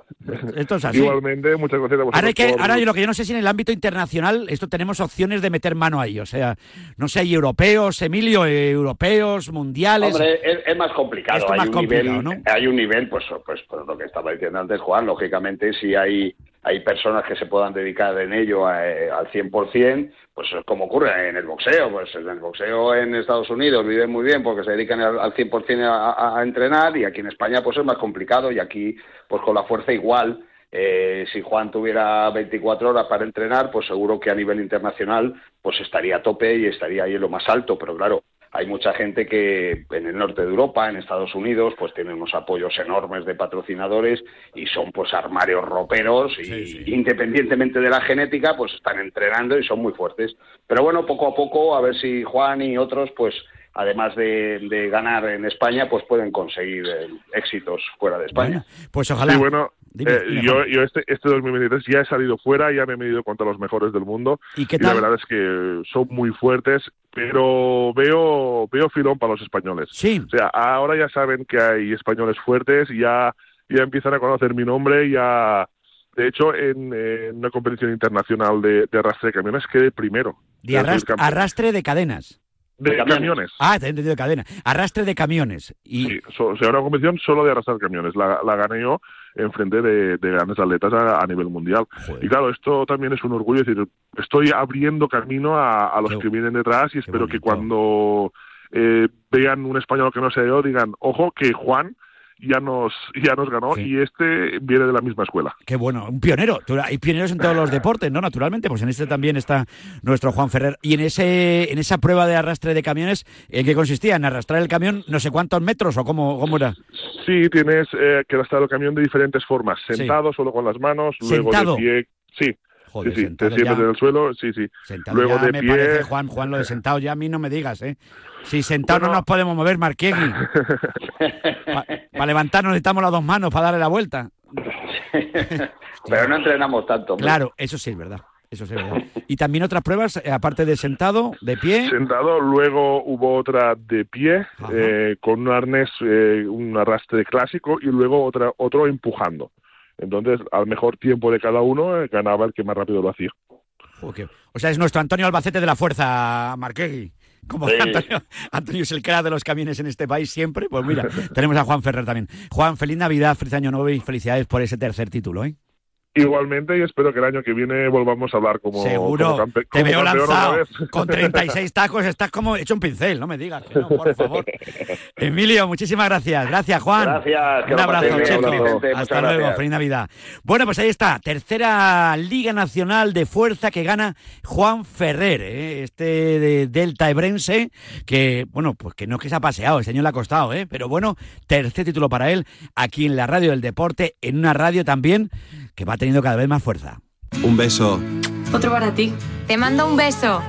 Esto es así. Igualmente, muchas gracias a vosotros. Ahora, que, por- ahora yo lo que yo no sé si en el ámbito internacional esto tenemos opciones de meter mano ahí. O sea, no sé, hay europeos, Emilio, eh, europeos, mundiales. Hombre, es, es más complicado. Esto hay, más un complicado, nivel, ¿no? hay un nivel, pues, pues, pues lo que estaba diciendo antes Juan, lógicamente si hay, hay personas que se puedan dedicar en ello a- eh, al 100%, pues como ocurre en el boxeo, pues en el boxeo en Estados Unidos viven muy bien porque se dedican al, al 100% a, a- entrenar y aquí en España pues es más complicado y aquí pues con la fuerza igual. Eh, si Juan tuviera 24 horas para entrenar, pues seguro que a nivel internacional pues estaría a tope y estaría ahí en lo más alto, pero claro, hay mucha gente que en el norte de Europa, en Estados Unidos, pues tienen unos apoyos enormes de patrocinadores y son pues armarios roperos y independientemente de la genética, pues están entrenando y son muy fuertes. Pero bueno, poco a poco, a ver si Juan y otros, pues además de, de ganar en España, pues pueden conseguir eh, éxitos fuera de España. Pues ojalá. Sí, bueno, Dime, eh, dime, yo, yo este, este 2023 ya he salido fuera, ya me he medido contra los mejores del mundo. ¿Y qué la verdad es que son muy fuertes, pero veo, veo filón para los españoles. Sí. O sea, ahora ya saben que hay españoles fuertes, ya, ya empiezan a conocer mi nombre, ya... De hecho, en, en una competición internacional de, de arrastre de camiones quedé primero. De arrastre de cadenas. de camiones. Ah, te he entendido de cadena. Arrastre de camiones. Y Sí, so- o sea, una competición solo de arrastrar camiones. La, la gané yo en frente de, de grandes atletas a, a nivel mundial. Y claro, esto también es un orgullo. Es decir, estoy abriendo camino a, a los que vienen detrás y espero que cuando eh, vean un español que no sea yo digan, ojo, que Juan ya nos, ya nos ganó y este viene de la misma escuela. Qué bueno, un pionero. Hay pioneros en todos los <laughs> deportes, ¿no? Naturalmente, pues en este también está nuestro Juan Ferrer. Y en ese, en esa prueba de arrastre de camiones, ¿en qué consistía? ¿En arrastrar el camión no sé cuántos metros o cómo, cómo era? Sí, tienes eh, que arrastrar el camión de diferentes formas, sentado, solo con las manos, luego ¿Sentado? de pie, sí. Joder, sí, sí, te sentado sientas ya. en el suelo, sí, sí. Sentado luego ya de me pie, parece, Juan, Juan, lo de sentado ya a mí no me digas, ¿eh? Si sentado no nos podemos mover, Marquegui. <laughs> Para levantarnos necesitamos las dos manos para darle la vuelta. <laughs> Pero no entrenamos tanto. hombre. Claro, eso sí es verdad. Eso sí. Y también otras pruebas, eh, aparte de sentado, de pie. Sentado, luego hubo otra de pie, eh, con un arnés, eh, un arrastre clásico, y luego otra, otro empujando. Entonces, al mejor tiempo de cada uno, eh, ganaba el que más rápido lo hacía. O sea, es nuestro Antonio Albacete de la fuerza, Marquegui. Como Sí. Antonio, Antonio es el crack de los camiones en este país siempre. Pues mira, tenemos a Juan Ferrer también. Juan, feliz Navidad, feliz Año Nuevo y felicidades por ese tercer título, ¿eh? Igualmente, y espero que el año que viene volvamos a hablar como, Seguro, como campe- te como veo campeón otra lanzado con 36 tacos, estás como hecho un pincel, no me digas que no, por favor. Emilio, muchísimas gracias. Gracias, Juan. Gracias, Un abrazo, bien, Checo. igualmente, Hasta luego, gracias. feliz Navidad. Bueno, pues ahí está, tercera Liga Nacional de Fuerza que gana Juan Ferrer, ¿eh? este de Delta Ebrense, que, bueno, pues que no es que se ha paseado, este año le ha costado, ¿eh? pero bueno, tercer título para él aquí en la radio del deporte, en una radio también que va teniendo cada vez más fuerza. Un beso. Otro para ti. Te mando un beso.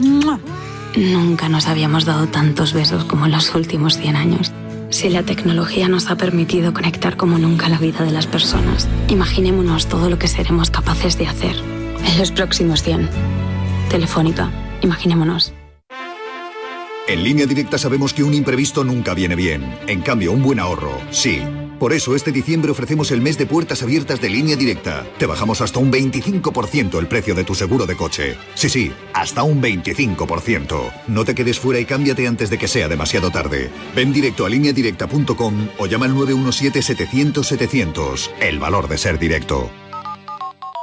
<laughs> Nunca nos habíamos dado tantos besos como en los últimos 100 años. Si la tecnología nos ha permitido conectar como nunca la vida de las personas, imaginémonos todo lo que seremos capaces de hacer en los próximos 100. Telefónica, imaginémonos. En línea directa sabemos que un imprevisto nunca viene bien. En cambio, un buen ahorro, sí. Por eso este diciembre ofrecemos el mes de puertas abiertas de línea directa. Te bajamos hasta un 25% el precio de tu seguro de coche. Sí, sí, hasta un 25%. No te quedes fuera y cámbiate antes de que sea demasiado tarde. Ven directo a lineadirecta.com o llama al 917-700-700. El valor de ser directo.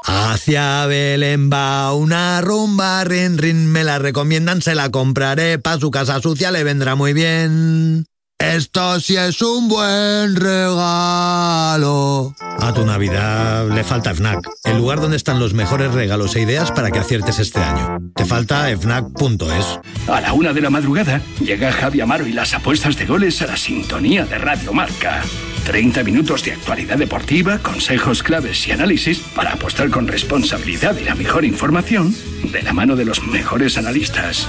Hacia Belén va una rumba, rin rin, me la recomiendan, se la compraré, pa' su casa sucia le vendrá muy bien. Esto sí es un buen regalo. A tu Navidad le falta FNAC, el lugar donde están los mejores regalos e ideas para que aciertes este año. Te falta fnac.es. A la una de la madrugada llega Javi Amaro y las apuestas de goles a la sintonía de Radio Marca. 30 minutos de actualidad deportiva, consejos claves y análisis para apostar con responsabilidad y la mejor información de la mano de los mejores analistas.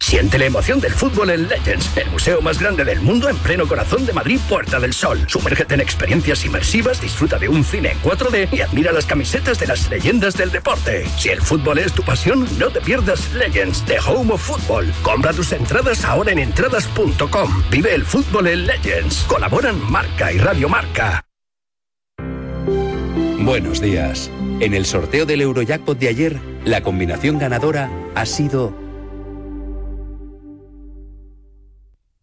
Siente la emoción del fútbol en Legends, el museo más grande del mundo en pleno corazón de Madrid, Puerta del Sol. Sumérgete en experiencias inmersivas, disfruta de un cine en 4D y admira las camisetas de las leyendas del deporte. Si el fútbol es tu pasión, no te pierdas Legends, The Home of Football. Compra tus entradas ahora en entradas.com. Vive el fútbol en Legends. Colaboran Marca y Radio Marca. Buenos días. En el sorteo del Eurojackpot de ayer, la combinación ganadora ha sido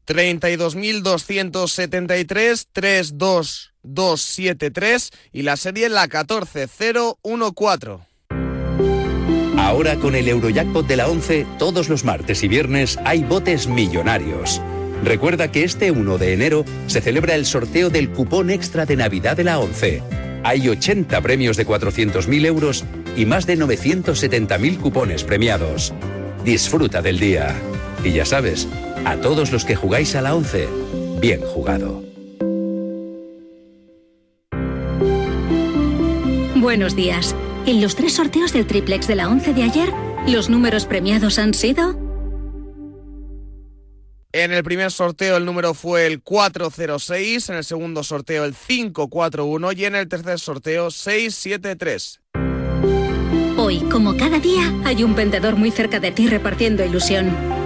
32.273, 32273 y la serie la 14014. Ahora con el Eurojackpot de la 11, todos los martes y viernes hay botes millonarios. Recuerda que este 1 de enero se celebra el sorteo del cupón extra de Navidad de la 11. Hay 80 premios de 400.000 euros y más de 970.000 cupones premiados. Disfruta del día. Y ya sabes, a todos los que jugáis a la 11, bien jugado. Buenos días. En los tres sorteos del triplex de la 11 de ayer, los números premiados han sido En el primer sorteo el número fue el 406, en el segundo sorteo el 541 y en el tercer sorteo 673. Hoy, como cada día, hay un vendedor muy cerca de ti repartiendo ilusión.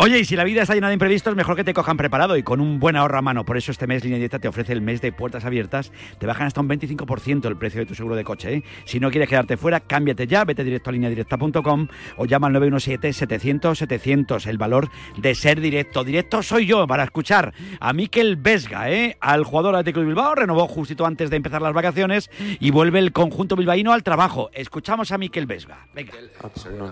Oye, y si la vida está llena de imprevistos, mejor que te cojan preparado y con un buen ahorro a mano. Por eso este mes Línea Directa te ofrece el mes de puertas abiertas. Te bajan hasta un 25% el precio de tu seguro de coche. ¿eh? Si no quieres quedarte fuera, cámbiate ya, vete directo a lineadirecta.com o llama al 917-700-700. El valor de ser directo. Directo soy yo para escuchar a Miquel Vesga, ¿eh? al jugador de Bilbao. Renovó justito antes de empezar las vacaciones y vuelve el conjunto bilbaíno al trabajo. Escuchamos a Miquel Vesga. Venga.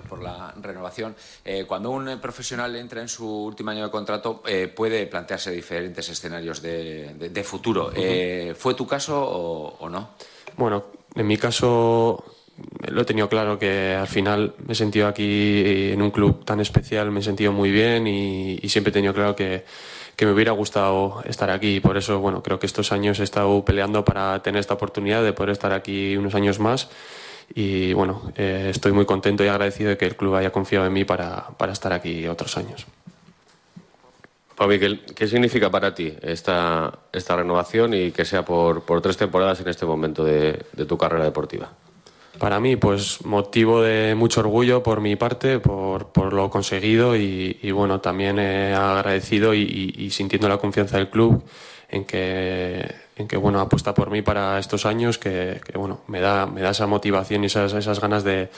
Por la renovación. Eh, cuando un profesional entra en su último año de contrato, eh, puede plantearse diferentes escenarios de, futuro. Eh, ¿Fue tu caso o, no? Bueno, en mi caso lo he tenido claro que al final me he sentido aquí en un club tan especial, me he sentido muy bien y, siempre he tenido claro que, me hubiera gustado estar aquí. Por eso, bueno, creo que estos años he estado peleando para tener esta oportunidad de poder estar aquí unos años más. Y bueno, eh, estoy muy contento y agradecido de que el club haya confiado en mí para, para estar aquí otros años. Pablo Miguel, ¿qué significa para ti esta, esta renovación y que sea por, por tres temporadas en este momento de, tu carrera deportiva? Para mí, pues motivo de mucho orgullo por mi parte, por, por lo conseguido y, bueno, también agradecido y, sintiendo la confianza del club en que, en que bueno, apuesta por mí para estos años, que, bueno, me da, me da esa motivación y esas, esas ganas de,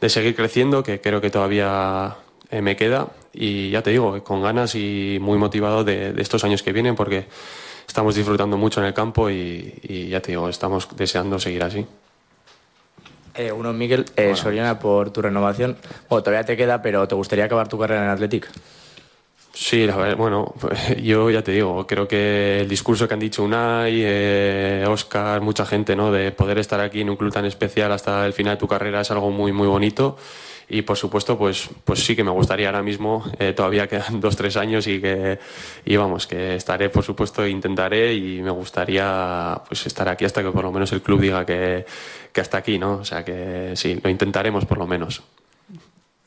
de seguir creciendo, que creo que todavía eh, me queda y ya te digo, con ganas y muy motivado de, estos años que vienen porque estamos disfrutando mucho en el campo y, ya te digo, estamos deseando seguir así. Eh, uno, Miguel, eh, Soriana, por tu renovación. Bueno, todavía te queda, pero ¿te gustaría acabar tu carrera en Athletic? Sí, bueno, <laughs> yo ya te digo, creo que el discurso que han dicho Unai, eh, Oscar, mucha gente, ¿no? De poder estar aquí en un club tan especial hasta el final de tu carrera es algo muy, muy bonito. Y por supuesto pues pues sí que me gustaría ahora mismo eh, todavía <laughs> quedan dos tres años y que y vamos que estaré por supuesto e intentaré y me gustaría pues estar aquí hasta que por lo menos el club diga que, que hasta aquí no o sea que sí lo intentaremos por lo menos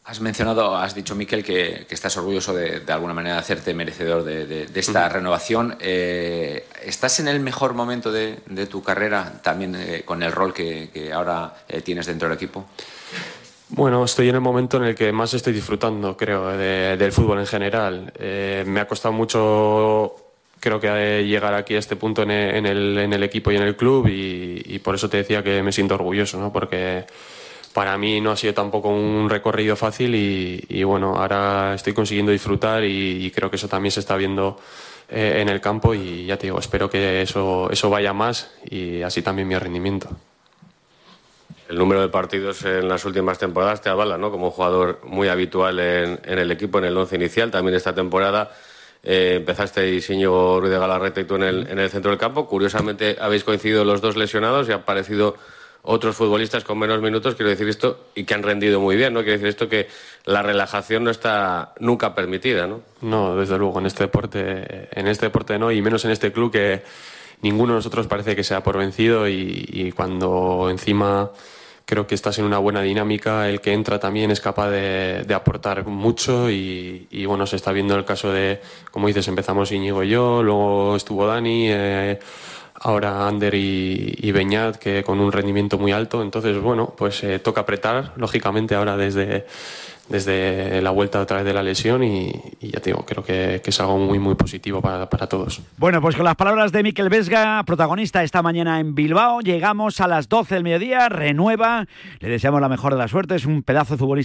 Has mencionado, has dicho, Miquel, que, que estás orgulloso de, de, alguna manera de hacerte merecedor de, de, esta renovación. Eh, ¿Estás en el mejor momento de, tu carrera, también eh, con el rol que, que ahora tienes dentro del equipo? Bueno, estoy en el momento en el que más estoy disfrutando, creo, del fútbol en general. Eh, me ha costado mucho, creo que llegar aquí a este punto en el, equipo y en el club y, por eso te decía que me siento orgulloso, ¿no? Porque para mí no ha sido tampoco un recorrido fácil y, bueno, ahora estoy consiguiendo disfrutar y, creo que eso también se está viendo eh, en el campo y ya te digo, espero que eso, eso vaya más y así también mi rendimiento el número de partidos en las últimas temporadas te avala, ¿no? Como jugador muy habitual en, el equipo, en el once inicial. También esta temporada eh, empezaste Íñigo Ruiz de Galarreta y tú en el, en el centro del campo. Curiosamente habéis coincidido los dos lesionados y han aparecido otros futbolistas con menos minutos, quiero decir esto, y que han rendido muy bien, ¿no? Quiero decir esto que la relajación no está nunca permitida, ¿no? No, desde luego, en este deporte, en este deporte no, y menos en este club que ninguno de nosotros parece que sea por vencido y cuando encima creo que estás en una buena dinámica, el que entra también es capaz de, aportar mucho y, bueno, se está viendo el caso de, como dices, empezamos Íñigo y yo, luego estuvo Dani, eh, ahora Ander y, Beñat, que con un rendimiento muy alto, entonces bueno, pues eh, toca apretar, lógicamente ahora desde desde la vuelta a través de la lesión y, ya te digo, creo que, es algo muy, muy positivo para, todos. Bueno, pues con las palabras de Miquel Vesga, protagonista esta mañana en Bilbao, llegamos a las 12 del mediodía, renueva, le deseamos la mejor de la suerte, es un pedazo futbolista